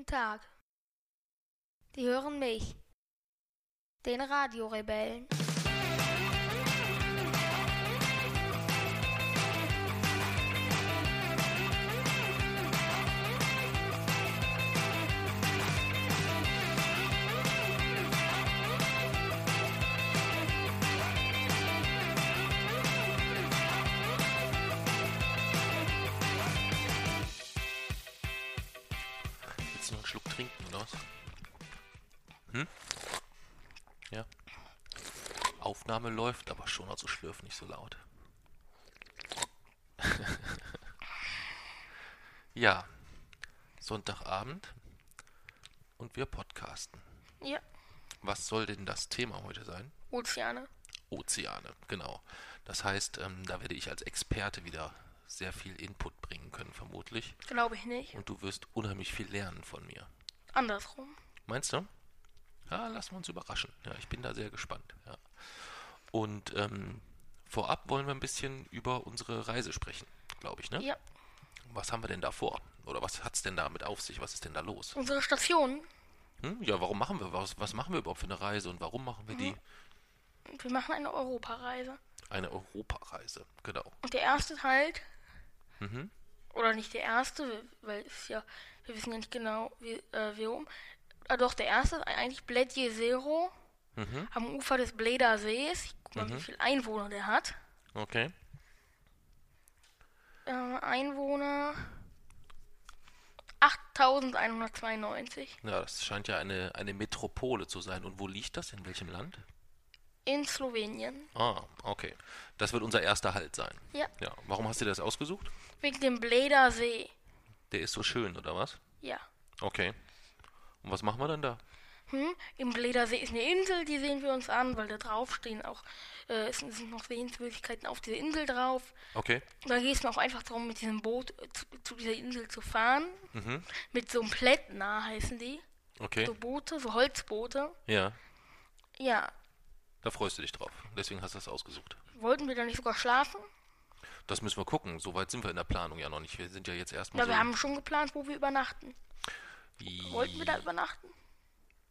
guten Tag. Die hören mich, den Radiorebellen. Aufnahme läuft, aber schon, also schlürf nicht so laut. ja. Sonntagabend und wir podcasten. Ja, Was soll denn das Thema heute sein? Ozeane. Ozeane, genau. Das heißt, ähm, da werde ich als Experte wieder sehr viel Input bringen können, vermutlich. Glaube ich nicht. Und du wirst unheimlich viel lernen von mir. Andersrum. Meinst du? Ja, lassen wir uns überraschen. Ja, ich bin da sehr gespannt. Ja. Und ähm, vorab wollen wir ein bisschen über unsere Reise sprechen, glaube ich, ne? Ja, Was haben wir denn da vor? Oder was hat's denn damit auf sich? Was ist denn da los? unsere Station. Hm? Ja, warum machen wir was? Was machen wir überhaupt für eine Reise und warum machen wir die? Wir machen eine Europareise. Eine Europareise, genau. Und der erste Teil, Mhm. oder nicht der erste, weil es ja, wir wissen ja nicht genau, wie, äh, wie rum. Ah, doch, der erste ist eigentlich Bledje Zero Mhm. am Ufer des Bleder Sees. Guck mal, wie viele Einwohner der hat. Okay. Äh, Einwohner 8192 Ja, das scheint ja eine, eine Metropole zu sein. Und wo liegt das? In welchem Land? in Slowenien. Ah, okay. Das wird unser erster Halt sein. Ja, Ja. Warum hast du das ausgesucht? wegen dem Bleder See. Der ist so schön, oder was? Ja. Okay. Und was machen wir dann da? Hm? Im Bledersee ist eine Insel, die sehen wir uns an, weil da drauf stehen auch, äh, es sind noch Sehenswürdigkeiten auf dieser Insel drauf. Okay. Da geht es mir auch einfach darum, mit diesem Boot äh, zu, zu dieser Insel zu fahren. Mhm. Mit so einem Plättner heißen die. Okay. So Boote, so Holzboote. Ja. Ja. Da freust du dich drauf. Deswegen hast du das ausgesucht. Wollten wir da nicht sogar schlafen? Das müssen wir gucken. So weit sind wir in der Planung ja noch nicht. Wir sind ja jetzt erstmal Ja, so. wir haben schon geplant, wo wir übernachten. Wollten wir da übernachten?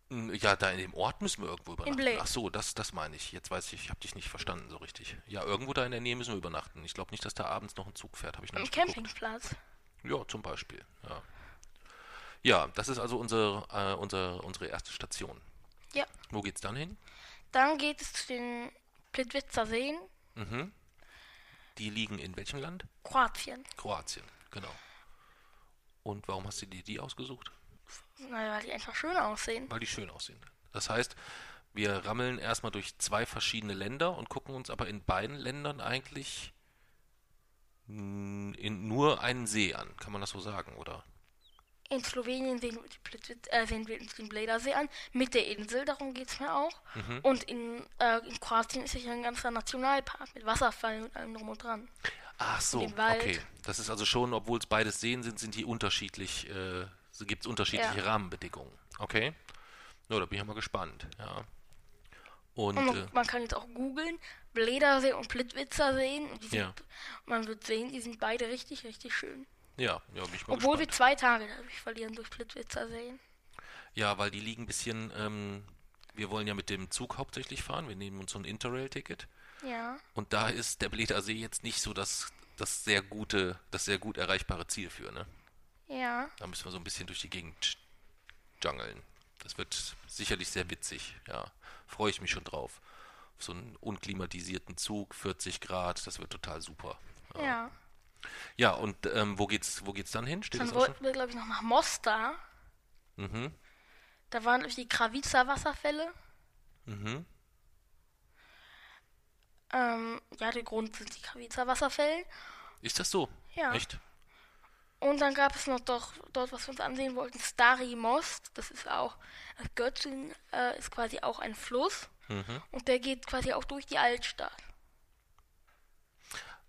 Ja, da in dem Ort müssen wir irgendwo übernachten. Bled. Ach so, das, das meine ich. Jetzt weiß ich, ich habe dich nicht verstanden so richtig. Ja, irgendwo da in der Nähe müssen wir übernachten. Ich glaube nicht, dass da abends noch ein Zug fährt. Habe ich noch Am nicht geguckt. Campingplatz. Ja, zum Beispiel. Ja, ja das ist also unsere, äh, unsere, unsere erste Station. Ja. Wo geht's dann hin? Dann geht es zu den Plitwitzer Seen, Mhm. Die liegen in welchem Land? Kroatien. Kroatien, genau. Und warum hast du dir die ausgesucht? Naja, weil die einfach schön aussehen. Weil die schön aussehen. Das heißt, wir rammeln erstmal durch zwei verschiedene Länder und gucken uns aber in beiden Ländern eigentlich mm, in nur einen See an. Kann man das so sagen, oder? In Slowenien sehen wir, äh, sehen wir uns den Bledersee an, mit der Insel, darum geht es mir auch. Mhm. Und in, äh, in Kroatien ist ja ein ganzer Nationalpark mit Wasserfall und allem drum und dran. Ach so, okay. Das ist also schon, obwohl es beides Seen sind, sind die unterschiedlich, äh, gibt es unterschiedliche Ja. Rahmenbedingungen. Okay? Ja, da bin ich mal gespannt, ja. Und, Und man, äh, man kann jetzt auch googeln, Bledersee und Plitwitzer die sind, Ja. Man wird sehen, die sind beide richtig, richtig schön. ja, ja, bin ich mal Obwohl gespannt. wir zwei Tage dadurch verlieren durch Plitwitzer Seen. Ja, weil die liegen ein bisschen, ähm, wir wollen ja mit dem Zug hauptsächlich fahren, wir nehmen uns so ein Interrail-Ticket Ja. und da ist der Bleder See jetzt nicht so das, das sehr gute, das sehr gut erreichbare Ziel für, ne? Ja. Da müssen wir so ein bisschen durch die Gegend jungeln. Das wird sicherlich sehr witzig, ja. Freue ich mich schon drauf. Auf so einen unklimatisierten Zug, 40 Grad, das wird total super. Ja. Ja, und ähm, wo geht's, wo geht's dann hin? Steht Dann wollten wir, glaube ich, noch nach Mostar. Mhm, Da waren nämlich die Kravica Wasserfälle. mhm. Ähm, ja, der Grund sind die Kravica Wasserfälle. Ist das so? Ja. Echt? Und dann gab es noch doch dort, was wir uns ansehen wollten, Stari Most. Das ist auch, das Götzin äh, ist quasi auch ein Fluss. Mhm. Und der geht quasi auch durch die Altstadt.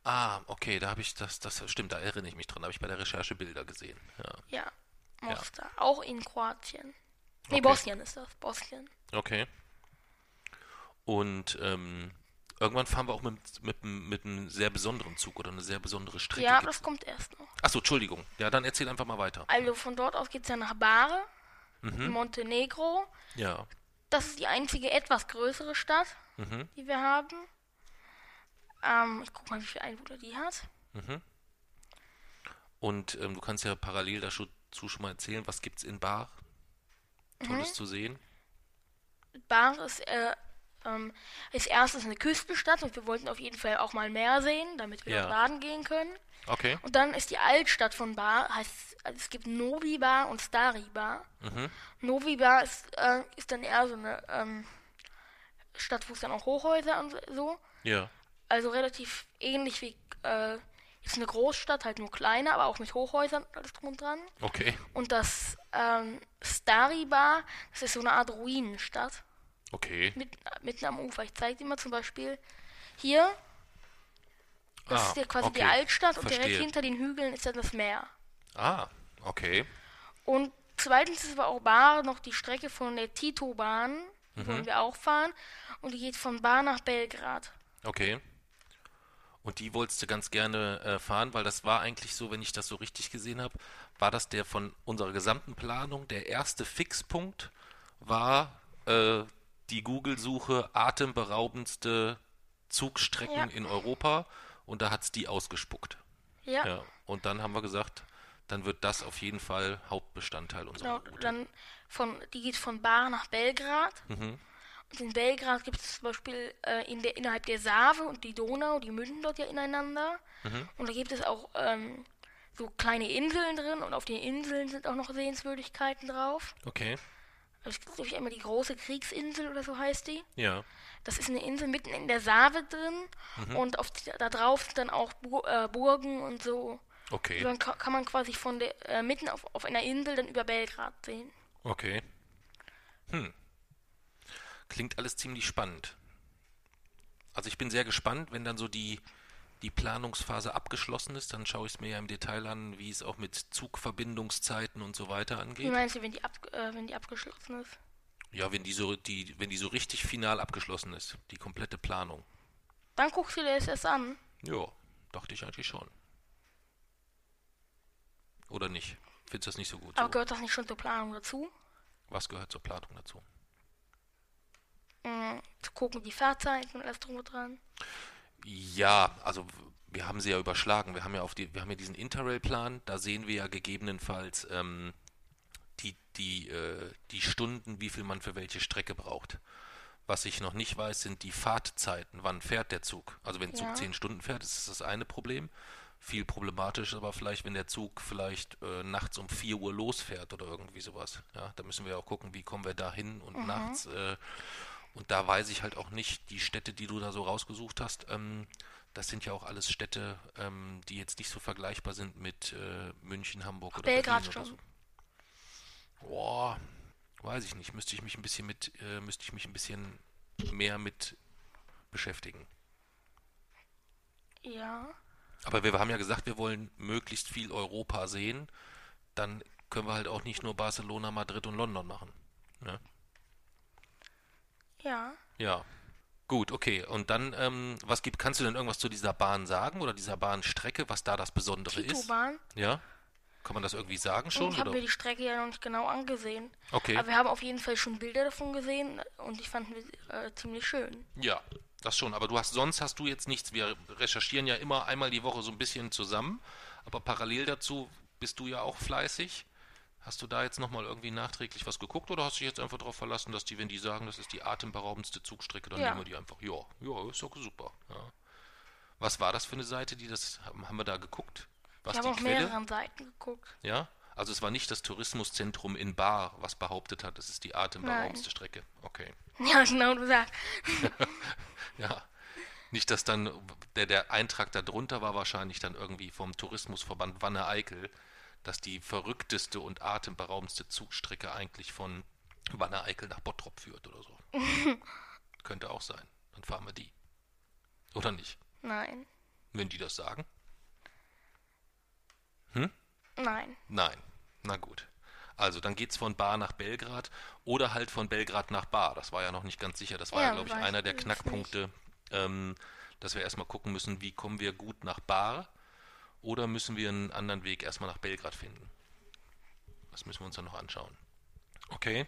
Ah, okay, da habe ich das, das stimmt, da erinnere ich mich dran, da habe ich bei der Recherche Bilder gesehen. Ja, Ja, Mostar. Auch in Kroatien. Nee, Okay. Bosnien ist das. Bosnien. okay. Und ähm, Irgendwann fahren wir auch mit, mit, mit einem sehr besonderen Zug oder eine sehr besondere Strecke. Ja, das kommt erst noch. Achso, Entschuldigung. Ja, dann erzähl einfach mal weiter. Also von dort aus geht es ja nach Bari, Mhm. Montenegro. Ja. Das ist die einzige etwas größere Stadt, Mhm. die wir haben. Ähm, ich guck mal, wie viele Einwohner die hat. Und ähm, du kannst ja parallel dazu schon mal erzählen, was gibt's in Bar Tolles zu sehen. Bar ist äh, ähm, als erstes eine Küstenstadt und wir wollten auf jeden Fall auch mal Meer sehen, damit wir Ja. dort baden gehen können. Okay. Und dann ist die Altstadt von Bar, heißt, also es gibt Novi Bar und Stari Bar. Mhm. Novi Bar ist, äh, ist dann eher so eine ähm, Stadt, wo es dann auch Hochhäuser und so. Ja. Also relativ ähnlich wie, äh, ist eine Großstadt, halt nur kleiner, aber auch mit Hochhäusern und alles drum und dran. Okay. Und das ähm, Stari Bar, das ist so eine Art Ruinenstadt. Okay. Mit, mitten am Ufer. Ich zeige dir mal zum Beispiel hier. Das Ah, ist ja quasi okay. die Altstadt und direkt Verstehe. hinter den Hügeln ist dann das Meer. Ah, okay. Und zweitens ist aber auch Bar noch die Strecke von der Tito-Bahn. Die Mhm. wollen wir auch fahren. Und die geht von Bar nach Belgrad. Okay. Und die wolltest du ganz gerne äh, fahren, weil das war eigentlich so, wenn ich das so richtig gesehen habe, war das der von unserer gesamten Planung, der erste Fixpunkt war äh, die Google-Suche atemberaubendste Zugstrecken Ja. in Europa und da hat es die ausgespuckt. Ja, Ja. Und dann haben wir gesagt, dann wird das auf jeden Fall Hauptbestandteil unserer genau. Route. Dann von, die geht von Bar nach Belgrad. Mhm. Und in Belgrad gibt es zum Beispiel äh, in der, innerhalb der Save und die Donau, die münden dort ja ineinander. Mhm. Und da gibt es auch ähm, so kleine Inseln drin und auf den Inseln sind auch noch Sehenswürdigkeiten drauf. Okay. Also es gibt nämlich einmal die große Kriegsinsel oder so heißt die. Ja. Das ist eine Insel mitten in der Save drin Mhm. und auf da drauf sind dann auch Bu äh, Burgen und so. Okay. Dann ka kann man quasi von der äh, mitten auf, auf einer Insel dann über Belgrad sehen. Okay. Hm. Klingt alles ziemlich spannend. Also ich bin sehr gespannt, wenn dann so die, die Planungsphase abgeschlossen ist, dann schaue ich es mir ja im Detail an, wie es auch mit Zugverbindungszeiten und so weiter Wie angeht. meinst du, wenn die, ab äh, wenn die abgeschlossen ist? Ja, wenn die so die, wenn die so richtig final abgeschlossen ist, die komplette Planung. Dann guckst du dir das erst an. Ja, dachte ich eigentlich schon. Oder nicht? Findest du das nicht so gut? Aber So? gehört das nicht schon zur Planung dazu? Was gehört zur Planung dazu? Mm, zu gucken, die Fahrzeiten und alles drum und dran. Ja, also wir haben sie ja überschlagen. Wir haben ja auf die, wir haben ja diesen Interrail-Plan, da sehen wir ja gegebenenfalls ähm, die, die, äh, die Stunden, wie viel man für welche Strecke braucht. Was ich noch nicht weiß, sind die Fahrtzeiten. Wann fährt der Zug? Also wenn der Zug Ja. 10 Stunden fährt, ist das eine Problem. Viel problematisch ist aber vielleicht, wenn der Zug vielleicht äh, nachts um 4 Uhr losfährt oder irgendwie sowas. Ja, da müssen wir auch gucken, wie kommen wir da hin und nachts. Äh, und da weiß ich halt auch nicht, die Städte, die du da so rausgesucht hast, ähm, das sind ja auch alles Städte, ähm, die jetzt nicht so vergleichbar sind mit äh, München, Hamburg oder Belgrad Berlin oder so. schon. Boah, weiß ich nicht. Müsste ich mich ein bisschen mit, äh, müsste ich mich ein bisschen mehr mit beschäftigen. Ja. Aber wir haben ja gesagt, wir wollen möglichst viel Europa sehen. Dann können wir halt auch nicht nur Barcelona, Madrid und London machen. Ne? Ja. Ja. Gut, okay. Und dann, ähm, was gibt, kannst du denn irgendwas zu dieser Bahn sagen oder dieser Bahnstrecke, was da das Besondere ist? Tito-Bahn. Ja? Kann man das irgendwie sagen Und schon? ich habe mir die Strecke ja noch nicht genau angesehen. Okay. Aber wir haben auf jeden Fall schon Bilder davon gesehen und ich fand sie äh, ziemlich schön. Ja, das schon. Aber du hast sonst hast du jetzt nichts. Wir recherchieren ja immer einmal die Woche so ein bisschen zusammen. Aber parallel dazu bist du ja auch fleißig. Hast du da jetzt nochmal irgendwie nachträglich was geguckt oder hast du dich jetzt einfach darauf verlassen, dass die, wenn die sagen, das ist die atemberaubendste Zugstrecke, dann Ja. nehmen wir die einfach, ja, ja, ist doch super. Ja. Was war das für eine Seite, die das, haben, wir da geguckt? Was ich habe auf mehreren Seiten geguckt. Ja? Also es war nicht das Tourismuszentrum in Bar, was behauptet hat, es ist die atemberaubendste Strecke. Okay. Ja, genau, du sagst. Ja. Nicht, dass dann der, der Eintrag darunter war wahrscheinlich dann irgendwie vom Tourismusverband Wanne-Eickel, dass die verrückteste und atemberaubendste Zugstrecke eigentlich von Wanne-Eickel nach Bottrop führt oder so. Könnte auch sein. Dann fahren wir die. Oder nicht? Nein. Wenn die das sagen? Nein. Nein. Na gut. Also dann geht's von Bar nach Belgrad oder halt von Belgrad nach Bar. Das war ja noch nicht ganz sicher. Das war ja, Ja, glaube ich, einer der Knackpunkte ähm, dass wir erstmal gucken müssen, wie kommen wir gut nach Bar oder müssen wir einen anderen Weg erstmal nach Belgrad finden. Das müssen wir uns dann noch anschauen. Okay.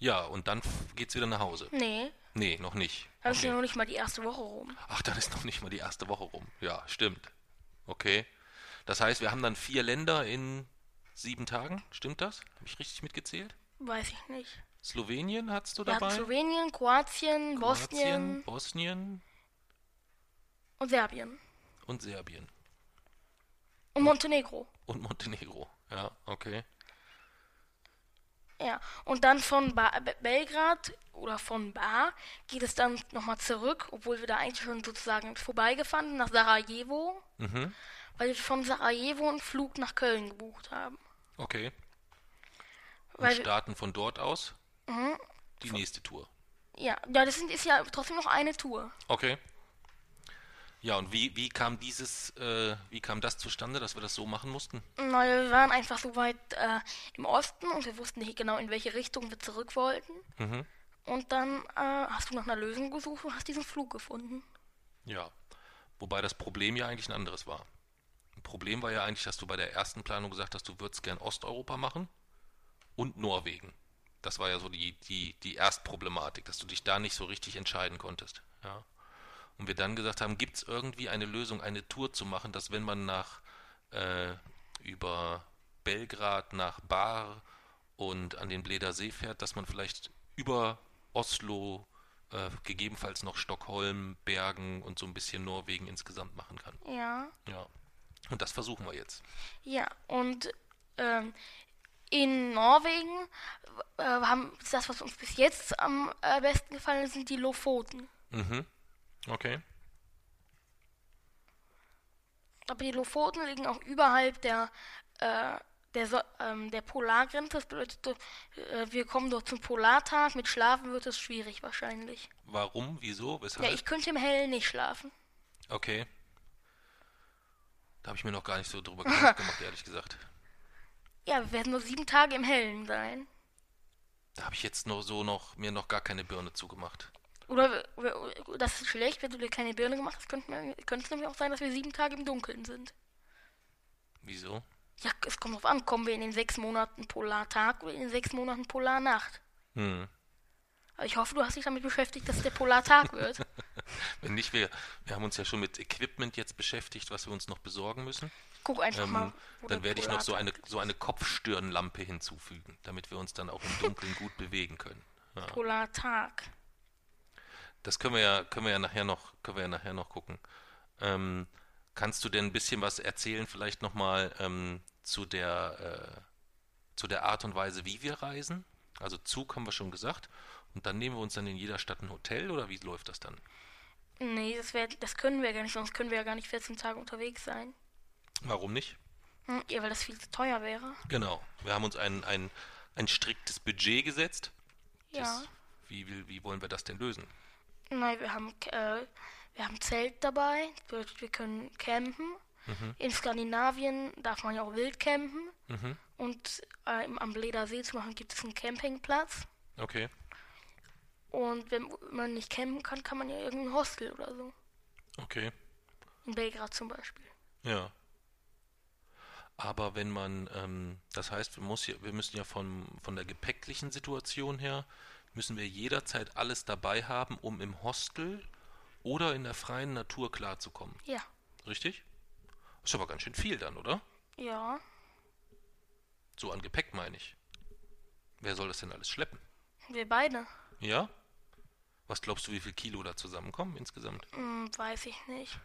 Ja, und dann geht's wieder nach Hause. Nee, Nee, noch nicht. dann ist Okay. ja noch nicht mal die erste Woche rum. Ach, dann ist noch nicht mal die erste Woche rum. Ja, stimmt. Okay. Das heißt, wir haben dann vier Länder in sieben Tagen. Stimmt das? Habe ich richtig mitgezählt? Weiß ich nicht. Slowenien hattest du Wir dabei? Slowenien, Kroatien, Kroatien, Bosnien Bosnien und Serbien. Und Serbien. Und Montenegro. Und Montenegro. Ja, okay. Ja, und dann von ba Be- Belgrad oder von Bar geht es dann nochmal zurück, obwohl wir da eigentlich schon sozusagen vorbeigefahren sind, nach Sarajevo, Mhm. weil wir von Sarajevo einen Flug nach Köln gebucht haben. Okay. Und Weil, Mhm. starten von dort aus die nächste Tour. ja, ja, das sind, ist ja trotzdem noch eine Tour. Okay. Ja, und wie, wie kam dieses, äh, wie kam das zustande, dass wir das so machen mussten? Naja, wir waren einfach so weit äh, im Osten und wir wussten nicht genau, in welche Richtung wir zurück wollten. Mhm. Und dann äh, hast du nach einer Lösung gesucht und hast diesen Flug gefunden. Ja. Wobei das Problem ja eigentlich ein anderes war. Ein Problem war ja eigentlich, dass du bei der ersten Planung gesagt hast, du würdest gern Osteuropa machen und Norwegen. Das war ja so die, die, die Erstproblematik, dass du dich da nicht so richtig entscheiden konntest. Ja. Und wir dann gesagt haben, gibt es irgendwie eine Lösung, eine Tour zu machen, dass wenn man nach äh, über Belgrad nach Bar und an den Bleder See fährt, dass man vielleicht über Oslo, äh, gegebenenfalls noch Stockholm, Bergen und so ein bisschen Norwegen insgesamt machen kann. Ja. Ja. Und das versuchen wir jetzt. Ja, und ähm, in Norwegen äh, haben das, was uns bis jetzt am äh, besten gefallen ist, sind die Lofoten. Mhm. Okay. Aber die Lofoten liegen auch überhalb der, äh, der, so ähm, der Polargrenze. Das bedeutet, äh, wir kommen dort zum Polartag. Mit Schlafen wird es schwierig wahrscheinlich. Warum? Wieso? Weshalb? Ja, ich könnte im Hellen nicht schlafen. Okay. Da habe ich mir noch gar nicht so drüber Gedanken gemacht, ehrlich gesagt. Ja, wir werden nur sieben Tage im Hellen sein. Da habe ich jetzt noch so noch mir noch gar keine Birne zugemacht. Oder das ist schlecht, wenn du dir keine Birne gemacht hast, könnte, könnte es nämlich auch sein, dass wir sieben Tage im Dunkeln sind. Wieso? Ja, es kommt drauf an, kommen wir in den sechs Monaten Polartag oder in den sechs Monaten Polarnacht. Hm. Aber ich hoffe, du hast dich damit beschäftigt, dass es der Polartag wird. Wenn nicht, wir, wir haben uns ja schon mit Equipment jetzt beschäftigt, was wir uns noch besorgen müssen. Guck einfach Ähm, mal. dann werde ich noch so eine, so eine Kopfstirnlampe hinzufügen, damit wir uns dann auch im Dunkeln gut bewegen können. Ja. Polartag. Das können wir ja, können wir ja nachher noch, können wir ja nachher noch gucken. Ähm, kannst du denn ein bisschen was erzählen, vielleicht nochmal ähm, zu der, äh, zu der Art und Weise, wie wir reisen? Also Zug haben wir schon gesagt. Und dann nehmen wir uns dann in jeder Stadt ein Hotel oder wie läuft das dann? Nee, das, wär, das können wir gar nicht, sonst können wir ja gar nicht 14 Tage unterwegs sein. Warum nicht? Hm, ja, weil das viel zu teuer wäre. Genau. Wir haben uns ein, ein, ein striktes Budget gesetzt. Ja. Das, wie, wie, wie wollen wir das denn lösen? Nein, wir haben, äh, wir haben Zelt dabei, wir, wir können campen. In Skandinavien darf man ja auch wild campen. Mhm. Und äh, am Bleder See zum Beispiel gibt es einen Campingplatz. Okay. Und wenn man nicht campen kann, kann man ja irgendein Hostel oder so. Okay. In Belgrad zum Beispiel. Ja. Aber wenn man, ähm, das heißt, wir, muss ja, wir müssen ja von, von der gepäcklichen Situation her, müssen wir jederzeit alles dabei haben, um im Hostel oder in der freien Natur klarzukommen. Ja. Richtig? Ist aber ganz schön viel dann, oder? Ja. So an Gepäck meine ich. Wer soll das denn alles schleppen? Wir beide. Ja? Was glaubst du, wie viel Kilo da zusammenkommen insgesamt? Hm, weiß ich nicht.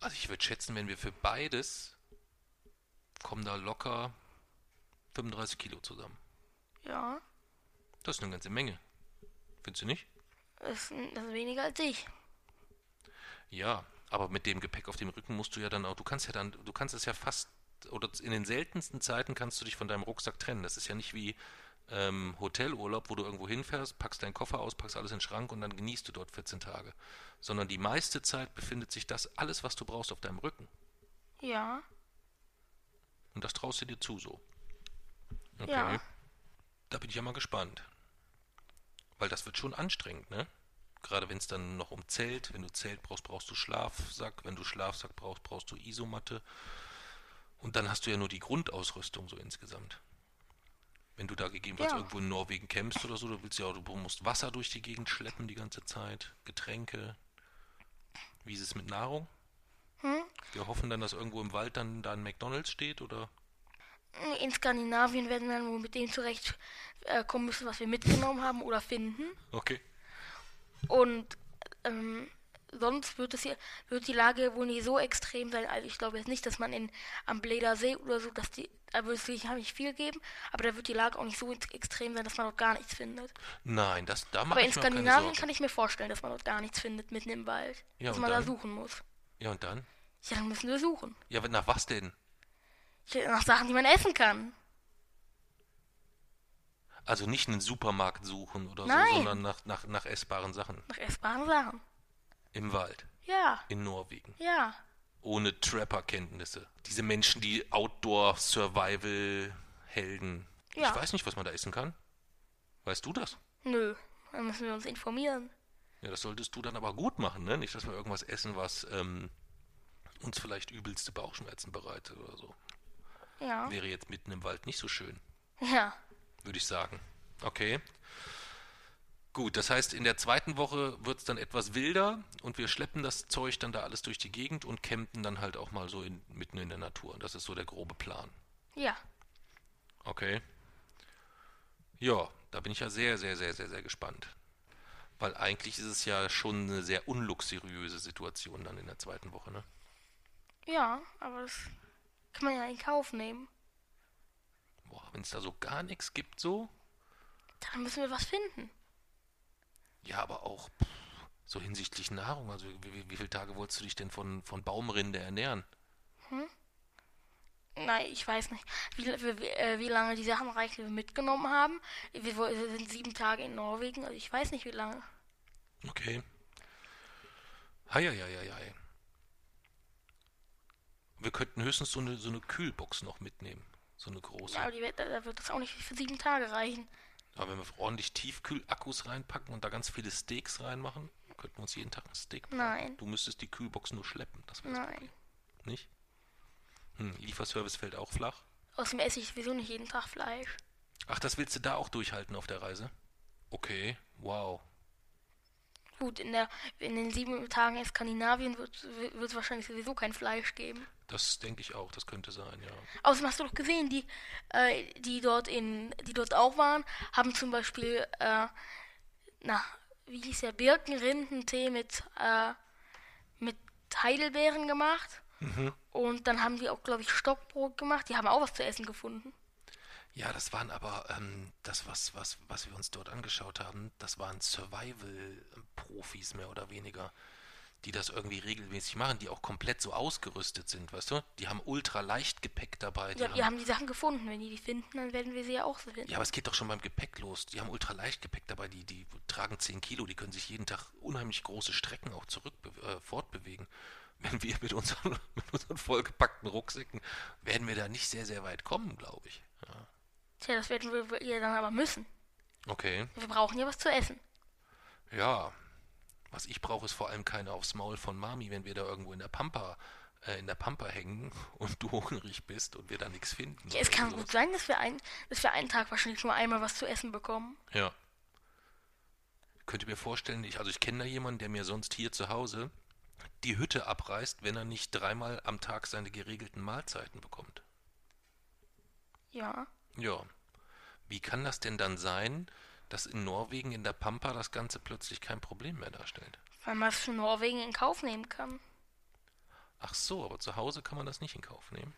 Also ich würde schätzen, wenn wir für beides kommen da locker 35 Kilo zusammen. Ja. Das ist eine ganze Menge. Findest du nicht? Das ist, das ist weniger als ich. Ja, aber mit dem Gepäck auf dem Rücken musst du ja dann auch, du kannst ja dann, du kannst es ja fast, oder in den seltensten Zeiten kannst du dich von deinem Rucksack trennen. Das ist ja nicht wie ähm, Hotelurlaub, wo du irgendwo hinfährst, packst deinen Koffer aus, packst alles in den Schrank und dann genießt du dort 14 Tage. Sondern die meiste Zeit befindet sich das alles, was du brauchst, auf deinem Rücken. Ja. Und das traust du dir zu so. Okay. Ja. Da bin ich ja mal gespannt. Weil das wird schon anstrengend, ne? Gerade wenn es dann noch um Zelt, wenn du Zelt brauchst, brauchst du Schlafsack. Wenn du Schlafsack brauchst, brauchst du Isomatte. Und dann hast du ja nur die Grundausrüstung so insgesamt. Wenn du da gegebenenfalls Ja. irgendwo in Norwegen campst oder so, du willst ja auch, du musst Wasser durch die Gegend schleppen die ganze Zeit, Getränke. Wie ist es mit Nahrung? Hm? Wir hoffen dann, dass irgendwo im Wald dann da ein McDonalds steht oder In Skandinavien werden wir dann wohl mit dem zurecht äh, kommen müssen, was wir mitgenommen haben oder finden. Okay. Und ähm, sonst wird es hier, wird die Lage wohl nicht so extrem sein. Also ich glaube jetzt nicht, dass man in am Bleder See oder so, dass die, da wird es sicher nicht viel geben, aber da wird die Lage auch nicht so ex- extrem sein, dass man dort gar nichts findet. Nein, das da mache Aber in Skandinavien kann ich mir vorstellen, dass man dort gar nichts findet mitten im Wald. Ja, dass man da dann? suchen muss. Ja, und dann? Ja, dann müssen wir suchen. Ja, nach was denn? Nach Sachen, die man essen kann. Also nicht einen Supermarkt suchen oder Nein. so, sondern nach, nach, nach essbaren Sachen. Nach essbaren Sachen. Im Wald. Ja, In Norwegen. ja. Ohne Trapper-Kenntnisse. Diese Menschen, die Outdoor-Survival-Helden. Ja. Ich weiß nicht, was man da essen kann. Weißt du das? Nö, dann müssen wir uns informieren. Ja, das solltest du dann aber gut machen, ne? Nicht, dass wir irgendwas essen, was ähm, uns vielleicht übelste Bauchschmerzen bereitet oder so. Ja, Wäre jetzt mitten im Wald nicht so schön. ja. würde ich sagen. Okay. Gut, das heißt, in der zweiten Woche wird es dann etwas wilder und wir schleppen das Zeug dann da alles durch die Gegend und campen dann halt auch mal so in, mitten in der Natur. Das ist so der grobe Plan. Ja, Okay. Ja, da bin ich ja sehr, sehr, sehr, sehr, sehr gespannt. Weil eigentlich ist es ja schon eine sehr unluxuriöse Situation dann in der zweiten Woche, ne? ja, aber das kann man ja in Kauf nehmen. Boah, wenn es da so gar nichts gibt, so. Dann müssen wir was finden. Ja, aber auch pff, so hinsichtlich Nahrung. Also wie, wie, wie viele Tage wolltest du dich denn von, von Baumrinde ernähren? Nein, ich weiß nicht, wie, wie, äh, wie lange die Sachen reichen, die wir mitgenommen haben. Wir, wir sind sieben Tage in Norwegen, also ich weiß nicht, wie lange. Okay. Heieieiei. Wir könnten höchstens so eine, so eine Kühlbox noch mitnehmen. So eine große. Ja, aber die, da wird das auch nicht für sieben Tage reichen. Aber wenn wir ordentlich Tiefkühlakkus reinpacken und da ganz viele Steaks reinmachen, könnten wir uns jeden Tag ein Steak braten. Nein. Du müsstest die Kühlbox nur schleppen. Das wäre das Nein. Problem. Nicht? Hm, Lieferservice fällt auch flach. Außerdem esse ich sowieso nicht jeden Tag Fleisch. Ach, das willst du da auch durchhalten auf der Reise? Okay, wow. Gut, in, der, in den sieben Tagen in Skandinavien wird es wahrscheinlich sowieso kein Fleisch geben. Das denke ich auch, das könnte sein, ja. Außerdem hast du doch gesehen, die, äh, die dort in, die dort auch waren, haben zum Beispiel, äh, na, wie hieß der, Birkenrindentee mit, äh, mit Heidelbeeren gemacht. Und dann haben die auch, glaube ich, Stockbrot gemacht. Die haben auch was zu essen gefunden. Ja, das waren aber, ähm, das, was, was, was wir uns dort angeschaut haben, das waren Survival-Profis mehr oder weniger, die das irgendwie regelmäßig machen, die auch komplett so ausgerüstet sind, weißt du? Die haben ultra Leichtgepäck dabei. Die Ja, haben, wir haben die Sachen gefunden. Wenn die die finden, dann werden wir sie ja auch so finden. ja, aber es geht doch schon beim Gepäck los. Die haben ultra Leichtgepäck dabei, die, die tragen 10 Kilo, die können sich jeden Tag unheimlich große Strecken auch zurück äh, fortbewegen. Wenn wir mit unseren, mit unseren vollgepackten Rucksäcken, werden wir da nicht sehr, sehr weit kommen, glaube ich. Ja. Tja, das werden wir ja dann aber müssen. Okay. Wir brauchen ja was zu essen. Ja, was ich brauche, ist vor allem keine aufs Maul von Mami, wenn wir da irgendwo in der Pampa, äh, in der Pampa hängen und du hungrig bist und wir da nichts finden. Ja, es kann sowas. gut sein, dass wir, ein, dass wir einen Tag wahrscheinlich nur einmal was zu essen bekommen. Ja. Könnt ihr mir vorstellen, ich, also ich kenne da jemanden, der mir sonst hier zu Hause die Hütte abreißt, wenn er nicht dreimal am Tag seine geregelten Mahlzeiten bekommt. Ja. Ja. Wie kann das denn dann sein, dass in Norwegen in der Pampa das Ganze plötzlich kein Problem mehr darstellt? Weil man es für Norwegen in Kauf nehmen kann. Ach so, aber zu Hause kann man das nicht in Kauf nehmen.